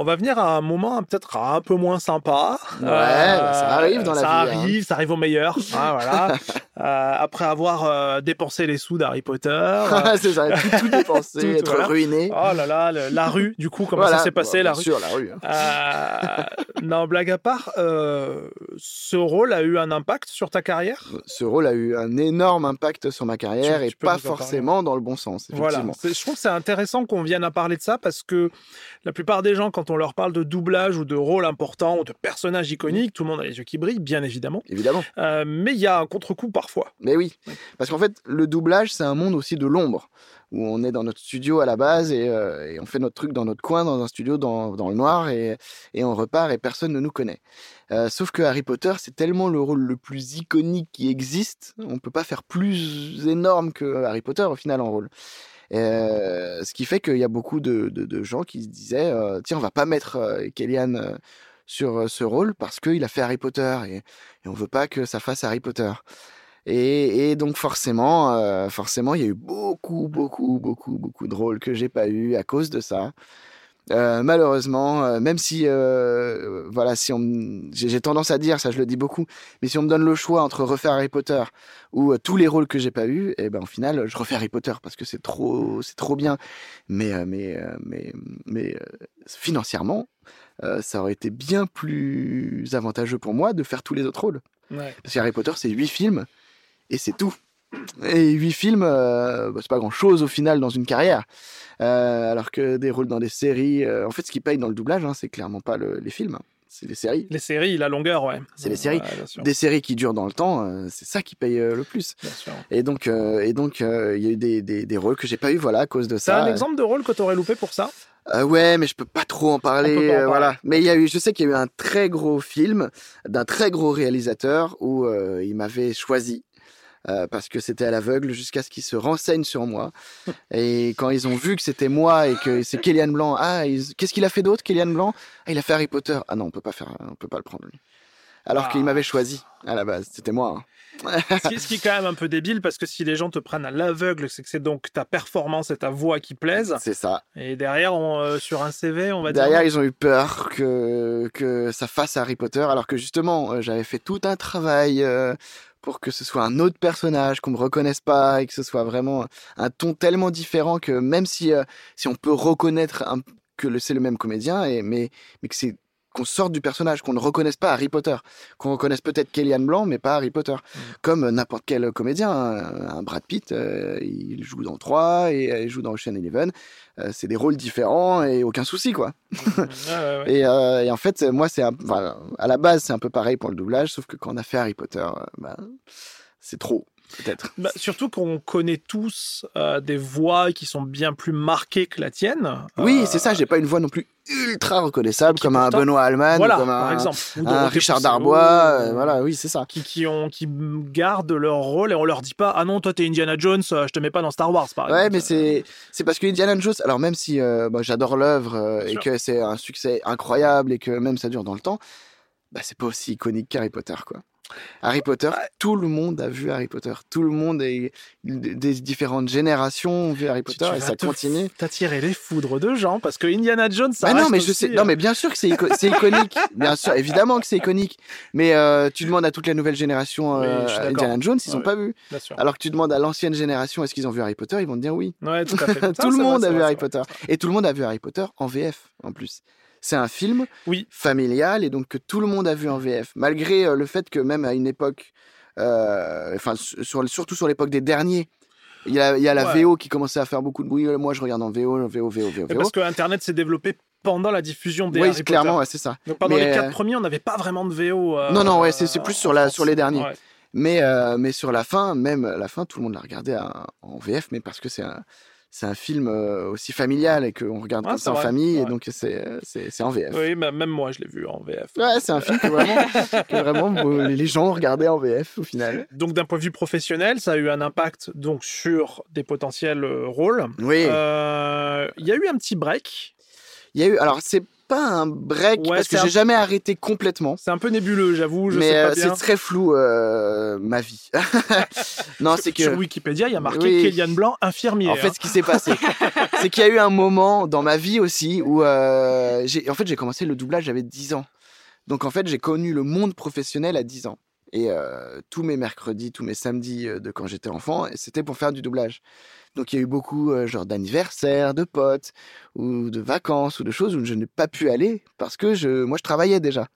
On va venir à un moment peut-être un peu moins sympa. Ouais, ça arrive dans la ça vie, hein. arrive, ça arrive au meilleur. hein, voilà. Euh, après avoir euh, dépensé les sous d'Harry Potter. c'est ça, tout, tout dépensé, Tout, être voilà. ruiné. Oh là là, le- la rue, du coup, comment Voilà. ça s'est passé, la rue? la rue. hein. Euh, non, blague à part, euh, ce rôle a eu un impact sur ta carrière? Ce rôle a eu un énorme impact sur ma carrière Tu- et tu pas forcément dans le bon sens, Voilà. effectivement. C'est- Je trouve que c'est intéressant qu'on vienne à parler de ça parce que la plupart des gens, quand on leur parle de doublage ou de rôle important ou de personnages iconiques, tout le monde a les yeux qui brillent, bien évidemment. Évidemment. Euh, mais il y a un contre-coup parfois. Mais oui, parce qu'en fait, le doublage, c'est un monde aussi de l'ombre, où on est dans notre studio à la base et, euh, et on fait notre truc dans notre coin, dans un studio dans, dans le noir, et, et on repart et personne ne nous connaît. Euh, sauf que Harry Potter, c'est tellement le rôle le plus iconique qui existe, on peut pas faire plus énorme que Harry Potter au final en rôle. Euh, ce qui fait qu'il y a beaucoup de, de- gens qui se disaient euh, tiens on va pas mettre euh, Kellyanne sur ce rôle parce qu'il a fait Harry Potter et, et on veut pas que ça fasse Harry Potter. Et, donc forcément, forcément, il y a eu beaucoup, beaucoup, beaucoup, beaucoup de rôles que j'ai pas eu à cause de ça. Euh, malheureusement, euh, même si, euh, voilà, si on, j'ai tendance à dire ça, je le dis beaucoup, mais si on me donne le choix entre refaire Harry Potter ou tous les rôles que j'ai pas eu, et ben au final, je refais Harry Potter parce que c'est trop, c'est trop bien. Mais, mais, mais, mais financièrement, ça aurait été bien plus avantageux pour moi de faire tous les autres rôles. Ouais. Parce que Harry Potter, c'est huit films et c'est tout. Et huit films, euh, bah, c'est pas grand chose au final dans une carrière. Euh, alors que des rôles dans des séries, euh, en fait, ce qui paye dans le doublage, hein, c'est clairement pas le- les films, c'est les séries. Les séries, la longueur, ouais. C'est les séries. Ouais. Des séries qui durent dans le temps, c'est ça qui paye le plus. Bien sûr. Et donc, et donc, il y a eu des, des, des rôles que j'ai pas eu, voilà, à cause de C'est ça. un exemple de rôle que tu aurais loupé pour ça? Euh, ouais, mais je peux pas trop en parler. Euh, voilà. Mais il y a eu, je sais qu'il y a eu un très gros film d'un très gros réalisateur où euh, il m'avait choisi. Euh, parce que c'était à l'aveugle jusqu'à ce qu'il se renseigne sur moi. Et quand ils ont vu que c'était moi et que c'est Kélian Blanc, ah, ils- qu'est-ce qu'il a fait d'autre, Kélian Blanc? Ah, il a fait Harry Potter. Ah non, on peut pas faire, on peut pas le prendre lui. Alors Ah. qu'il m'avait choisi à la base, c'était moi. hein. ce, qui, ce qui est quand même un peu débile parce que si les gens te prennent à l'aveugle, c'est que c'est donc ta performance et ta voix qui plaisent. C'est ça. Et derrière, on, euh, sur un CV, on va Derrière, dire. ils ont eu peur que, que ça fasse Harry Potter, alors que justement, euh, j'avais fait tout un travail euh, pour que ce soit un autre personnage, qu'on me reconnaisse pas, et que ce soit vraiment un ton tellement différent que même si, euh, si on peut reconnaître que c'est le même comédien, et, mais, mais que c'est qu'on sorte du personnage, qu'on ne reconnaisse pas Harry Potter, qu'on reconnaisse peut-être Kellyanne Blanc, mais pas Harry Potter. Comme euh, n'importe quel comédien, un, un Brad Pitt, euh, il joue dans 3 et euh, il joue dans Ocean Eleven. Euh, c'est des rôles différents et aucun souci, quoi. Ouais, ouais, ouais. Et, euh, et en fait, moi, c'est enfin, à la base, c'est un peu pareil pour le doublage, sauf que quand on a fait Harry Potter, bah, c'est trop, peut-être. Bah, surtout qu'on connaît tous euh, des voix qui sont bien plus marquées que la tienne. Oui, Euh, c'est ça, j'ai pas une voix non plus ultra reconnaissable comme un Benoît Alman, Voilà, comme un, par exemple. Ou un Dorothée Richard Darbois, euh, voilà, oui, c'est ça. Qui, qui, ont, qui gardent leur rôle et on leur dit pas Ah non, toi t'es Indiana Jones, je te mets pas dans Star Wars, par Ouais, exemple. mais c'est c'est parce que Indiana Jones, alors même si bah, j'adore l'œuvre et sûr. que c'est un succès incroyable et que même ça dure dans le temps, bah c'est pas aussi iconique qu'Harry Potter, quoi. Harry Potter, tout le monde a vu Harry Potter, tout le monde est des différentes générations ont vu Harry Potter tu et ça continue. T'attirer les foudres de gens parce que Indiana Jones, ça non, reste mais je sais, euh, non, mais bien sûr que c'est ico- c'est iconique. Bien sûr, évidemment que c'est iconique. Mais euh, tu demandes à toute la nouvelle génération euh. Indiana Jones, ils Ouais, ont pas vu. Alors que tu demandes à l'ancienne génération, est-ce qu'ils ont vu Harry Potter Ils vont te dire oui. Ouais, tout à fait. Ça, tout le monde vrai, a vu vrai, Harry. Potter. Et tout le monde a vu Harry Potter en VF en plus. C'est un film Oui. familial et donc que tout le monde a vu en VF. Malgré euh, le fait que même à une époque, euh, enfin sur, surtout sur l'époque des derniers, il y a, il y a la Ouais. VO qui commençait à faire beaucoup de bruit. Moi je regarde en VO, VO, VO, VO, VO. Parce que Internet s'est développé pendant la diffusion des Oui, Harry clairement, ouais, c'est ça. Donc pendant Mais, les quatre euh, premiers, on n'avait pas vraiment de VO. euh, Non, non, ouais, c'est plus sur, la, en sur les derniers. Ouais. Mais, euh, mais sur la fin, même la fin, tout le monde l'a regardé en VF, mais parce que c'est un, c'est un film euh, aussi familial et qu'on regarde Ouais, comme ça en vrai, famille, et donc c'est euh, c'est en VF. Oui, bah, même moi, je l'ai vu en VF. Ouais, c'est un film que vraiment, que vraiment bon, les gens regardaient en VF au final. Donc d'un point de vue professionnel, ça a eu un impact donc sur des potentiels euh, rôles. Oui. Euh, Il y a eu un petit break. Il y a eu, alors c'est pas un break Ouais, parce que j'ai jamais arrêté complètement. C'est un peu nébuleux, j'avoue. Mais euh, c'est très flou euh, ma vie. non, c'est que Sur Wikipédia, il y a marqué Oui. Kélian Blanc, infirmier. En fait, hein. ce qui s'est passé, c'est qu'il y a eu un moment dans ma vie aussi où, euh, j'ai, en fait, j'ai commencé le doublage, j'avais 10 ans. Donc, en fait, j'ai connu le monde professionnel à 10 ans. Et euh, tous mes mercredis, tous mes samedis de quand j'étais enfant, c'était pour faire du doublage. Donc, il y a eu beaucoup, euh, genre, d'anniversaires, de potes, ou de vacances, ou de choses où je n'ai pas pu aller parce que je, moi, je travaillais déjà.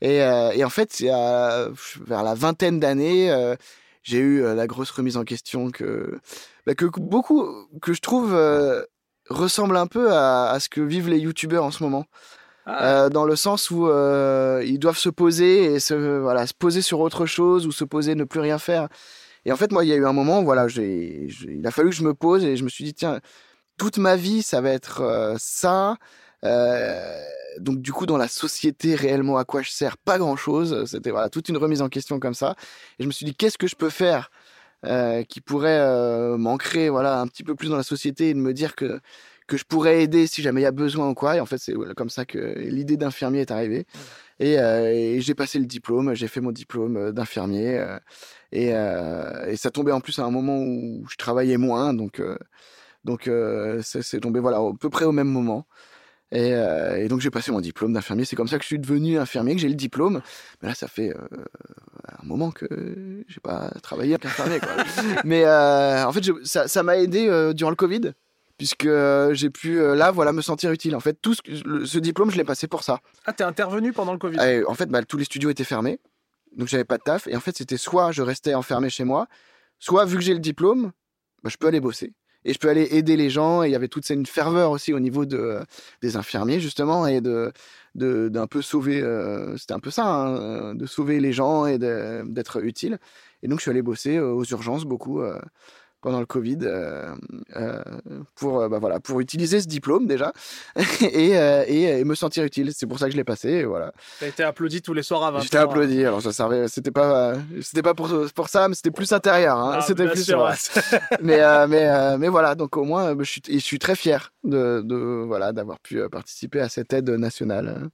Et, euh, et en fait, vers la vingtaine d'années, j'ai eu la grosse remise en question que, bah, que beaucoup, que je trouve ressemble un peu à, à ce que vivent les youtubeurs en ce moment. Ah. Euh, dans le sens où euh, ils doivent se poser et se, voilà, se poser sur autre chose ou se poser, ne plus rien faire. Et en fait, moi, il y a eu un moment, voilà, il a fallu que je me pose et je me suis dit, tiens, toute ma vie, ça va être euh, ça. Donc, du coup, dans la société, réellement, à quoi je sers Pas grand-chose. C'était voilà, toute une remise en question comme ça. Et je me suis dit, qu'est-ce que je peux faire qui pourrait m'ancrer voilà, un petit peu plus dans la société et de me dire que, que je pourrais aider si jamais il y a besoin ou quoi. Et en fait, c'est comme ça que l'idée d'infirmier est arrivée. Et, euh, et j'ai passé le diplôme, j'ai fait mon diplôme euh, d'infirmier. euh, et, euh, et ça tombait en plus à un moment où je travaillais moins. Donc, donc c'est tombé voilà, à peu près au même moment. Et, euh, et donc j'ai passé mon diplôme d'infirmier. C'est comme ça que je suis devenu infirmier, que j'ai le diplôme. Mais là, ça fait euh, un moment que j'ai pas travaillé qu'infirmier. Quoi. Mais euh, en fait, je- ça m'a aidé durant le Covid, puisque euh, j'ai pu euh, là, voilà, me sentir utile. En fait, tout ce, que- le- ce diplôme, je l'ai passé pour ça. Ah, t'es intervenu pendant le Covid? Et en fait, bah, tous les studios étaient fermés, donc j'avais pas de taf. Et en fait, c'était soit je restais enfermé chez moi, soit vu que j'ai le diplôme, bah, je peux aller bosser. Et je peux aller aider les gens. Et il y avait toute cette- ferveur aussi au niveau de, des infirmiers, justement, et de de- d'un peu sauver. euh, C'était un peu ça, hein, euh, de sauver les gens et d'être utile. Et donc, je suis allé bosser euh, aux urgences beaucoup. euh, pendant le Covid, euh, euh, pour, euh, bah, voilà, pour utiliser ce diplôme déjà et, et, et me sentir utile. C'est pour ça que je l'ai passé. Et voilà. T'as été applaudi tous les soirs à 20 J'étais applaudi, alors ça servait, c'était pas, c'était pas pour, pour ça, mais c'était plus intérieur, hein. Ah, c'était plus sûr, ouais. mais, mais, mais voilà, donc au moins, je suis, et je suis très fier de, de voilà, d'avoir pu participer à cette aide nationale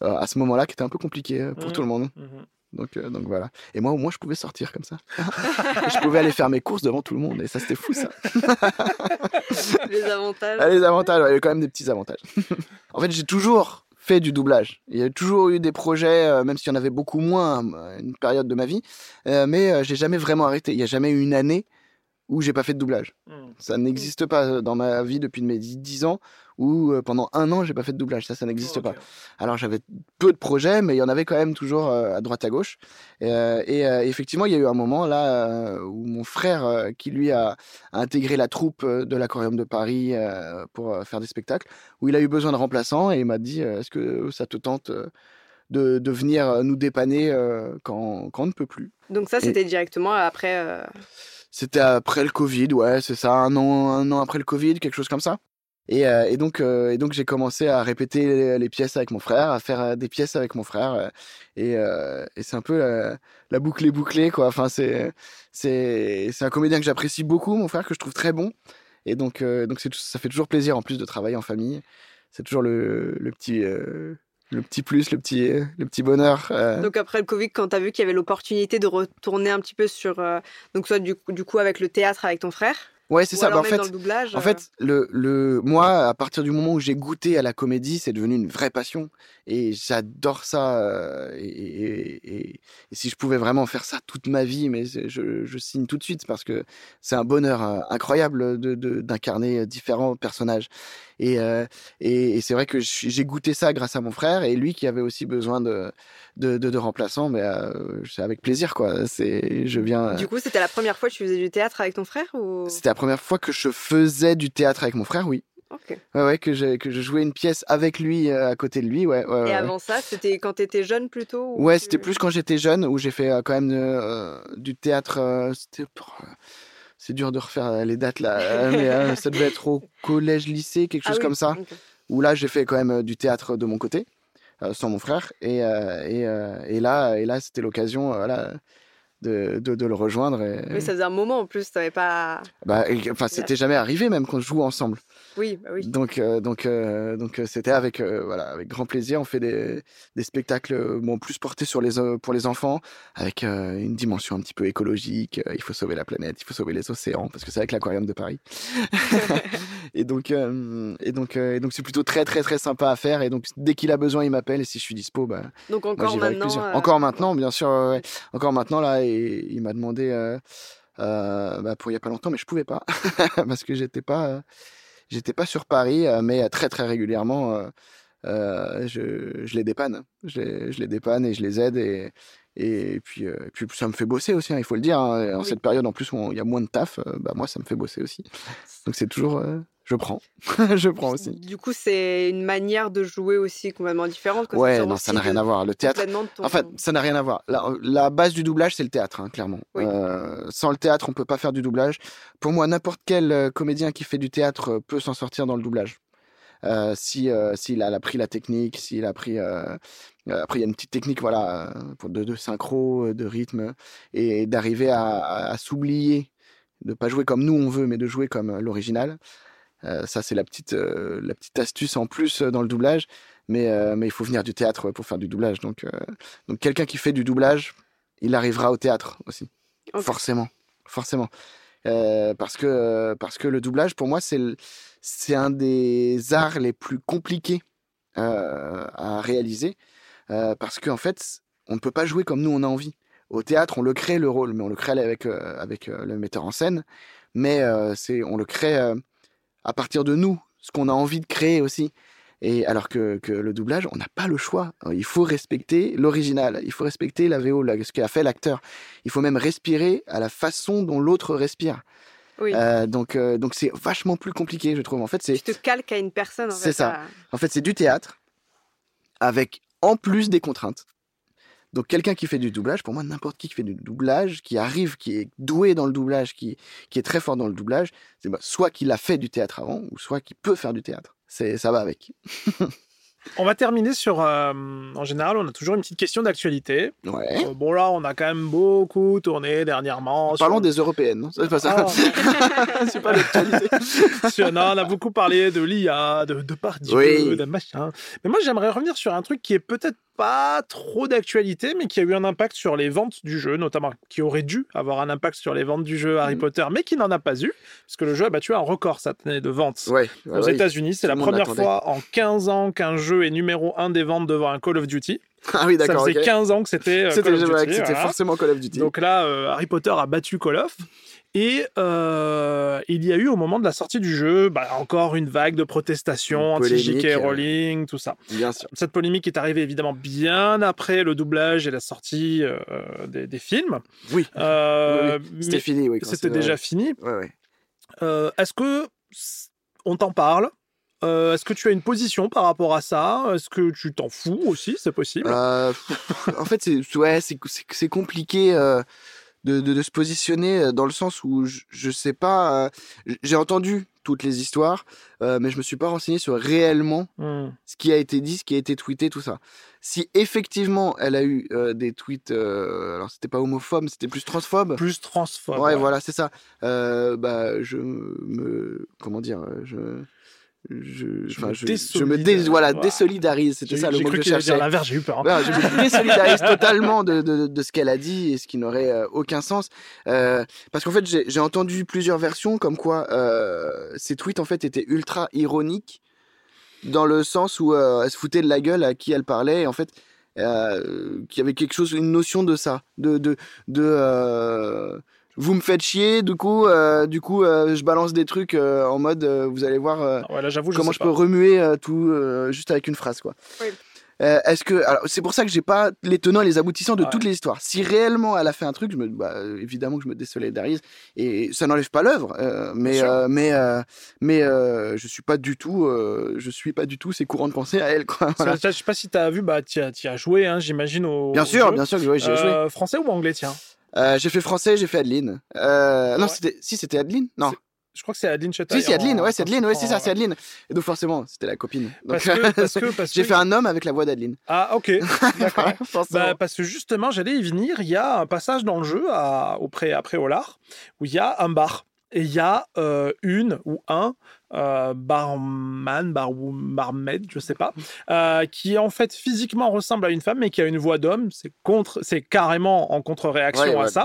à ce moment-là, qui était un peu compliqué pour Mhm. tout le monde. Mhm. Donc, euh, donc voilà. Et moi, au moins, je pouvais sortir comme ça. Je pouvais aller faire mes courses devant tout le monde, et ça, c'était fou, ça. Les avantages. Ah, les avantages, ouais, il y a quand même des petits avantages. en fait, j'ai toujours fait du doublage. Il y a toujours eu des projets, euh, même s'il y en avait beaucoup moins à une période de ma vie, euh, mais euh, j'ai jamais vraiment arrêté. Il n'y a jamais eu une année où j'ai pas fait de doublage. Mhm. Ça n'existe pas euh, dans ma vie depuis mes 10 ans où euh, pendant un an j'ai pas fait de doublage. Ça, ça n'existe pas. Alors j'avais peu de projets, mais il y en avait quand même toujours euh, à droite à gauche. Euh, et euh, effectivement, il y a eu un moment là euh, où mon frère, euh, qui lui a, a intégré la troupe euh, de l'Aquarium de Paris euh, pour euh, faire des spectacles, où il a eu besoin de remplaçants et il m'a dit euh, Est-ce que ça te tente euh, de, de venir nous dépanner euh, quand, quand on ne peut plus? Donc ça, c'était directement après. C'était après le Covid, ouais, c'est ça, un an, un an après le Covid, quelque chose comme ça. Et, euh, et donc, euh, et donc j'ai commencé à répéter les, pièces avec mon frère, à faire euh, des pièces avec mon frère. et et c'est un peu la, la boucle est bouclée, quoi. Enfin, c'est, c'est, un comédien que j'apprécie beaucoup, mon frère, que je trouve très bon. Et donc, donc ça fait toujours plaisir, en plus de travailler en famille. C'est toujours le, le petit, le petit plus, le petit, le petit bonheur. euh. Donc après le Covid, quand tu as vu qu'il y avait l'opportunité de retourner un petit peu sur, euh, donc soit du, du coup avec le théâtre avec ton frère, Ouais, c'est ça. bah, en fait, doublage. En euh, fait, le, le, moi, à partir du moment où j'ai goûté à la comédie, c'est devenu une vraie passion. Et j'adore ça. euh, Et, et- si je pouvais vraiment faire ça toute ma vie, mais je, je signe tout de suite parce que c'est un bonheur euh, incroyable de, de- d'incarner différents personnages. Et, euh, et, et c'est vrai que j'ai goûté ça grâce à mon frère et lui qui avait aussi besoin de, de, de, de remplaçants. Mais euh, c'est avec plaisir, quoi. C'est, je viens. du coup, c'était la première fois que tu faisais du théâtre avec ton frère ou? C'était la première fois que je faisais du théâtre avec mon frère, oui. Ok. Ouais, ouais, que, j'ai- que je jouais une pièce avec lui euh, à côté de lui, ouais. ouais, Et avant ça, c'était quand tu étais jeune plutôt ou Ouais, tu- c'était plus quand j'étais jeune où j'ai fait euh, quand même euh, du théâtre. c'est dur de refaire les dates là, mais ça devait être au collège, lycée, quelque Ah chose oui, comme ça. ok. Où là, j'ai fait quand même du théâtre de mon côté, sans mon frère. Et, et, et là, et là, c'était l'occasion, voilà, de, de, de le rejoindre. Et... Mais ça faisait un moment en plus, t'avais pas. Bah, et- enfin, c'était jamais arrivé même qu'on joue ensemble. Oui, bah oui. Donc, euh, donc, euh, donc, euh, c'était avec, euh, voilà, avec grand plaisir. On fait des, des spectacles bon, plus portés sur les, pour les enfants, avec une dimension un petit peu écologique. Il faut sauver la planète, il faut sauver les océans, parce que c'est avec l'aquarium de Paris. et donc, et donc, et donc, c'est plutôt très, très, très sympa à faire. Et donc, dès qu'il a besoin, il m'appelle. Et si je suis dispo, bah, Donc moi, encore avec maintenant. Encore maintenant, bien sûr. ouais. Encore maintenant, là, et il m'a demandé euh, euh, bah, pour il y a pas longtemps, mais je pouvais pas parce que j'étais pas, j'étais pas sur Paris, euh, mais très très régulièrement, euh, je, je les dépanne, je les, je les dépanne et je les aide et et puis, euh, puis ça me fait bosser aussi, hein, il faut le dire. hein. En Oui. cette période, en plus, où il y a moins de taf, euh, bah moi, ça me fait bosser aussi. Donc c'est toujours, je prends, je prends aussi. Du coup, c'est une manière de jouer aussi complètement différente. quoi. Ouais, non, ça n'a rien de- à voir. Le théâtre, ton- En fait, ça n'a rien à voir. La, la base du doublage, c'est le théâtre, hein, clairement. Oui. Euh, sans le théâtre, on peut pas faire du doublage. Pour moi, n'importe quel euh, comédien qui fait du théâtre euh, peut s'en sortir dans le doublage. Euh, si euh, s'il a appris la technique, s'il a euh, euh, après il y a une petite technique voilà pour de, de synchro, de rythme et d'arriver à, à- à s'oublier, de pas jouer comme nous on veut, mais de jouer comme l'original. Euh, ça c'est la petite euh, la petite astuce en plus euh, dans le doublage. Mais mais il faut venir du théâtre pour faire du doublage. Donc donc quelqu'un qui fait du doublage, il arrivera au théâtre aussi. Forcément, forcément. Euh, parce que euh, parce que le doublage pour moi c'est un des arts les plus compliqués euh, à réaliser parce qu'en fait on ne peut pas jouer comme nous on a envie. Au théâtre on le crée le rôle, mais on le crée avec avec le metteur en scène, mais c'est on le crée à partir de nous, ce qu'on a envie de créer aussi. Et alors que, que le doublage, on n'a pas le choix. Il faut respecter l'original, il faut respecter la VO, ce qu'a fait l'acteur. Il faut même respirer à la façon dont l'autre respire. Oui. Euh, donc, euh, donc c'est vachement plus compliqué, je trouve. En fait, c'est Tu te calques à une personne. en C'est ça. à- en fait, c'est du théâtre avec en plus des contraintes. Donc quelqu'un qui fait du doublage, pour moi, n'importe qui qui fait du doublage, qui arrive, qui est doué dans le doublage, qui, qui est très fort dans le doublage, c'est bah, soit qu'il a fait du théâtre avant, ou soit qu'il peut faire du théâtre. C'est, ça va avec. On va terminer sur. euh, en général, on a toujours une petite question d'actualité. Ouais. Euh, bon, là, on a quand même beaucoup tourné dernièrement. sur- Parlons des européennes, C'est pas ça. Ah, c'est pas l'actualité. sur- non, on a beaucoup parlé de l'IA, de, de Pardieu, Oui. de machin. Mais moi, j'aimerais revenir sur un truc qui est peut-être pas trop d'actualité, mais qui a eu un impact sur les ventes du jeu, notamment, qui aurait dû avoir un impact sur les ventes du jeu Harry Mhm. Potter, mais qui n'en a pas eu, parce que le jeu a battu un record cette année de ventes. Ouais, Aux ouais. États-Unis, c'est la première fois en 15 ans qu'un jeu est numéro 1 des ventes devant un Call of Duty. Ah oui, Ça d'accord. faisait ok. 15 ans que c'était euh, C'était, voilà. forcément Call of Duty. Donc là, euh, Harry Potter a battu Call of. Et euh, il y a eu au moment de la sortie du jeu, bah, encore une vague de protestations anti-JK euh, Rowling, tout ça. Bien sûr. Cette polémique est arrivée évidemment bien après le doublage et la sortie euh, des, des films. Oui. Euh, Oui, oui. C'était fini, oui. C'était déjà fini. Ouais, ouais. Est-ce que on t'en parle? Euh, Est-ce que tu as une position par rapport à ça? Est-ce que tu t'en fous aussi? C'est possible. Euh, en fait, c'est ouais, compliqué euh, de, de, de se positionner euh, dans le sens où je, je sais pas. euh, J'ai entendu toutes les histoires, euh, mais je me suis pas renseigné sur réellement Hmm. ce qui a été dit, ce qui a été tweeté, tout ça. Si effectivement elle a eu euh, des tweets, alors c'était pas homophobe, c'était plus transphobe. Plus transphobe. Ouais, ouais. voilà, c'est ça. Bah, je me, comment dire, je, je, me je, je me désolidarise. dé, voilà, Voilà. désolidarise. C'était J'ai ça le mot cru que je allait dire cherchais. l'inverse, j'ai eu peur. hein. Voilà, je me désolidarise totalement de, de, de ce qu'elle a dit et ce qui n'aurait euh, aucun sens. Euh, parce qu'en fait, j'ai j'ai entendu plusieurs versions comme quoi euh, ces tweets en fait étaient ultra ironiques dans le sens où euh, elle se foutait de la gueule à qui elle parlait et en fait euh, qu'il y avait quelque chose, une notion de ça, de de de euh, vous me faites chier, du coup, euh, du coup, euh, je balance des trucs euh, en mode, euh, vous allez voir euh, Ouais, là, j'avoue, je comment je peux remuer euh, tout euh, juste avec une phrase, quoi. Oui. Euh, Est-ce que alors c'est pour ça que j'ai pas les tenants et les aboutissants de Ouais. toutes les histoires. Si réellement elle a fait un truc, je me, bah, évidemment que je me désolidarise et ça n'enlève pas l'œuvre, euh, mais euh, mais euh, mais euh, je suis pas du tout, euh, je suis pas du tout ses courants de pensée à elle, quoi. Voilà. Je sais pas si tu as vu, bah, tu as, t'y as joué, hein, j'imagine. Au, Bien au sûr, jeu. bien sûr que ouais, j'y ai joué. Français ou anglais, tiens? Euh, j'ai fait français, j'ai fait Adeline. Euh, non, Ouais. c'était si c'était Adeline, non. Je crois que c'est Adeline Chetaille. Si, c'est Adeline, en- ouais, c'est Adeline, ouais, c'est ça, c'est Adeline. Et donc forcément, c'était la copine. Donc, Parce que, parce que, parce j'ai fait un homme avec la voix d'Adeline. Ah, ok. D'accord. Bah, parce que justement, j'allais y venir. Il y a un passage dans le jeu à, au pré, après Olar où il y a un bar. Et il y a euh, une ou un euh, barman, bar, barmaid, je sais pas, euh, qui en fait physiquement ressemble à une femme, mais qui a une voix d'homme. C'est contre, c'est carrément en contre-réaction Ouais, à ouais, ça.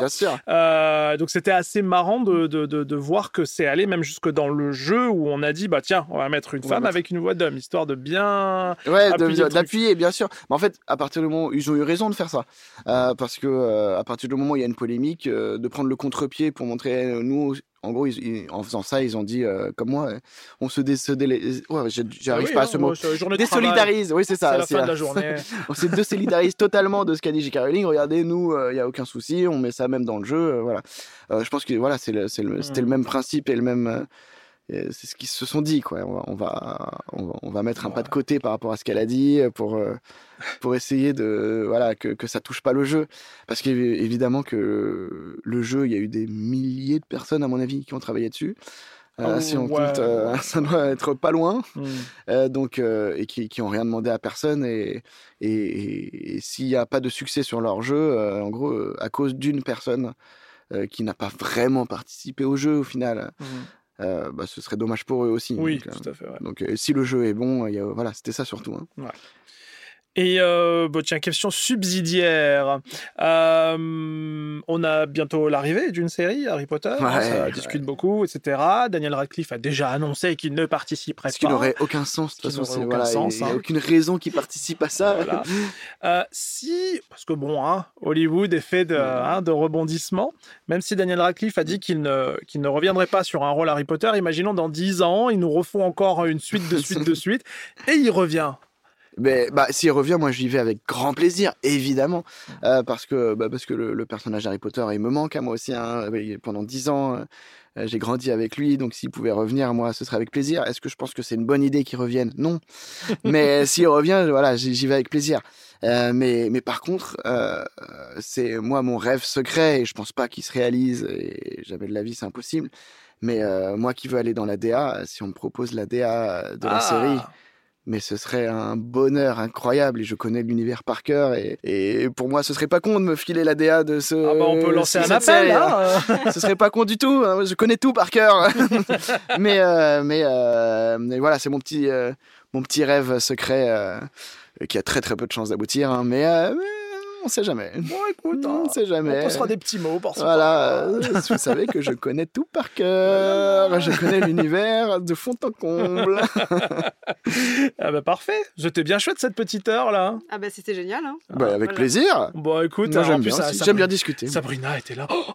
Euh, donc c'était assez marrant de, de, de, de voir que c'est allé même jusque dans le jeu où on a dit bah tiens on va mettre une On femme mettre- avec une voix d'homme histoire de bien Ouais, d'appuyer, bien sûr. Mais en fait, à partir du moment où ils ont eu raison de faire ça, parce que à partir du moment où il y a une polémique, de prendre le contre-pied pour montrer nous. En gros, ils- ils- en faisant ça, ils ont dit, euh, comme moi, euh, on se dé, se délé- ouais, j'arrive Ah oui, pas à hein, ce mot. Désolidarise, oui, c'est ça. C'est la fin de la euh, journée. on se désolidarise totalement de ce qu'a dit J.K. Rowling. Regardez, nous, il n'y a aucun souci, on met ça même dans le jeu. euh, voilà. Euh, je pense que voilà, le- le- c'était le Mm. même principe et le même. C'est ce qu'ils se sont dit, quoi. On va, on va, on va, on va mettre un pas de côté par rapport à ce qu'elle a dit euh, pour, euh, pour essayer de, voilà, que, que ça touche pas le jeu. Parce qu'évidemment que le jeu, il y a eu des milliers de personnes, à mon avis, qui ont travaillé dessus. Euh, Oh, si on ouais. compte, euh, ça doit être pas loin. Mm. Euh, donc, et qui, qui ont rien demandé à personne. Et, et, et- et s'il n'y a pas de succès sur leur jeu, en gros, à cause d'une personne qui n'a pas vraiment participé au jeu au final, Mm. Euh, bah, ce serait dommage pour eux aussi. Oui, donc, euh, tout à fait. ouais. donc, euh, si le jeu est bon, il y a- voilà, c'était ça surtout. hein. Et euh, bon, tiens, question subsidiaire. Euh, on a bientôt l'arrivée d'une série Harry Potter. Ouais, ça ouais. discute beaucoup, etc. Daniel Radcliffe a déjà annoncé qu'il ne participerait Parce qu'il pas. n'aurait aucun sens. De toute Qui façon, aucun voilà, sens, il n'y a hein. aucune raison qu'il participe à ça. Voilà. Euh, si, parce que bon, hein, Hollywood est fait de, hein, de rebondissements, même si Daniel Radcliffe a dit qu'il ne, qu'il ne reviendrait pas sur un rôle Harry Potter, imaginons dans 10 ans, ils nous refont encore une suite de suite de suite, et il revient. Mais bah, s'il revient, moi j'y vais avec grand plaisir, évidemment, Euh, parce que bah, parce que le, le personnage d'Harry Potter, il me manque à moi aussi. hein. Pendant dix ans, euh, j'ai grandi avec lui, donc s'il pouvait revenir, moi, ce serait avec plaisir. Est-ce que je pense que c'est une bonne idée qu'il revienne? Non. mais s'il revient, voilà, j'y j'y vais avec plaisir. Euh, mais mais par contre, euh, c'est moi mon rêve secret et je pense pas qu'il se réalise. Et jamais de la vie, c'est impossible. Mais euh, moi qui veux aller dans la DA, si on me propose la DA de la Ah. série mais ce serait un bonheur incroyable et je connais l'univers par cœur et, et pour moi ce serait pas con de me filer la DA de ce Ah bah, on peut lancer un appel, série, hein. ce serait pas con du tout hein, je connais tout par cœur. Mais euh, mais, euh, mais voilà c'est mon petit euh, mon petit rêve secret qui a très très peu de chances d'aboutir hein, mais, mais on sait jamais Bon, écoute, on hein, sait jamais on postera des petits mots pour ça. voilà, euh, vous savez que je connais tout par cœur, je connais l'univers de fond en comble. Ah bah parfait, j'étais bien chouette cette petite heure là. Ah bah c'était génial. Hein. Bah, avec Voilà. plaisir. Bon écoute, Moi en j'aime plus, bien, ça- j'aime bien discuter. Sabrina était là. Oh, oh,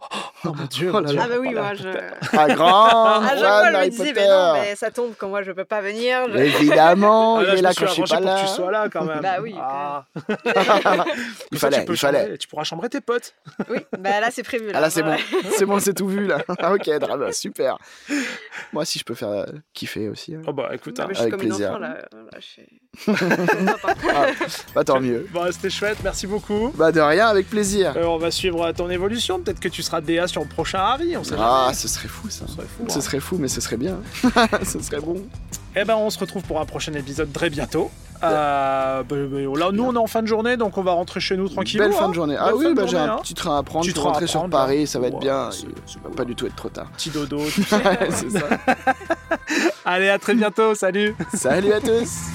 oh, mon dieu. Oh mon là Dieu. Ah bah oui, Voilà, moi je. Ah, grand À chaque fois, je me Potter. mais non, mais ça tombe quand moi je peux pas venir. je- Évidemment, Ah, là, il est je là quand je suis pas pour là. que tu sois là quand même. Bah oui, Ah. il ça, fallait, tu peux il fallait. chambrer- Tu pourras chambrer tes potes. Oui, bah là c'est prévu. Ah là c'est bon, c'est bon, c'est tout vu là. Ah ok, drame, super. Moi si je peux faire euh, kiffer aussi. hein. Oh bah écoute, hein. suis Avec comme une plaisir. enfant là. Voilà, je suis- Ah, bah tant mieux. Bon, c'était chouette, merci beaucoup. Bah de rien, avec plaisir. Euh, on va suivre ton évolution. Peut-être que tu seras DA sur le prochain Harry. On sait Ah, jamais. ce serait fou ça. Ce serait fou. Ce hein. serait fou, mais ce serait bien. ce serait bon. Eh ben, on se retrouve pour un prochain épisode très bientôt. Euh, bah, bah, là, nous, on est en fin de journée, donc on va rentrer chez nous tranquillement. Belle fin hein. de journée. Ah oui, bah, j'ai un hein. petit train à prendre Petit pour sur Paris, là. ça va être Ouais, bien. Ça va pas du tout être trop tard. Petit dodo. c'est ça. Allez, à très bientôt. Salut. Salut à tous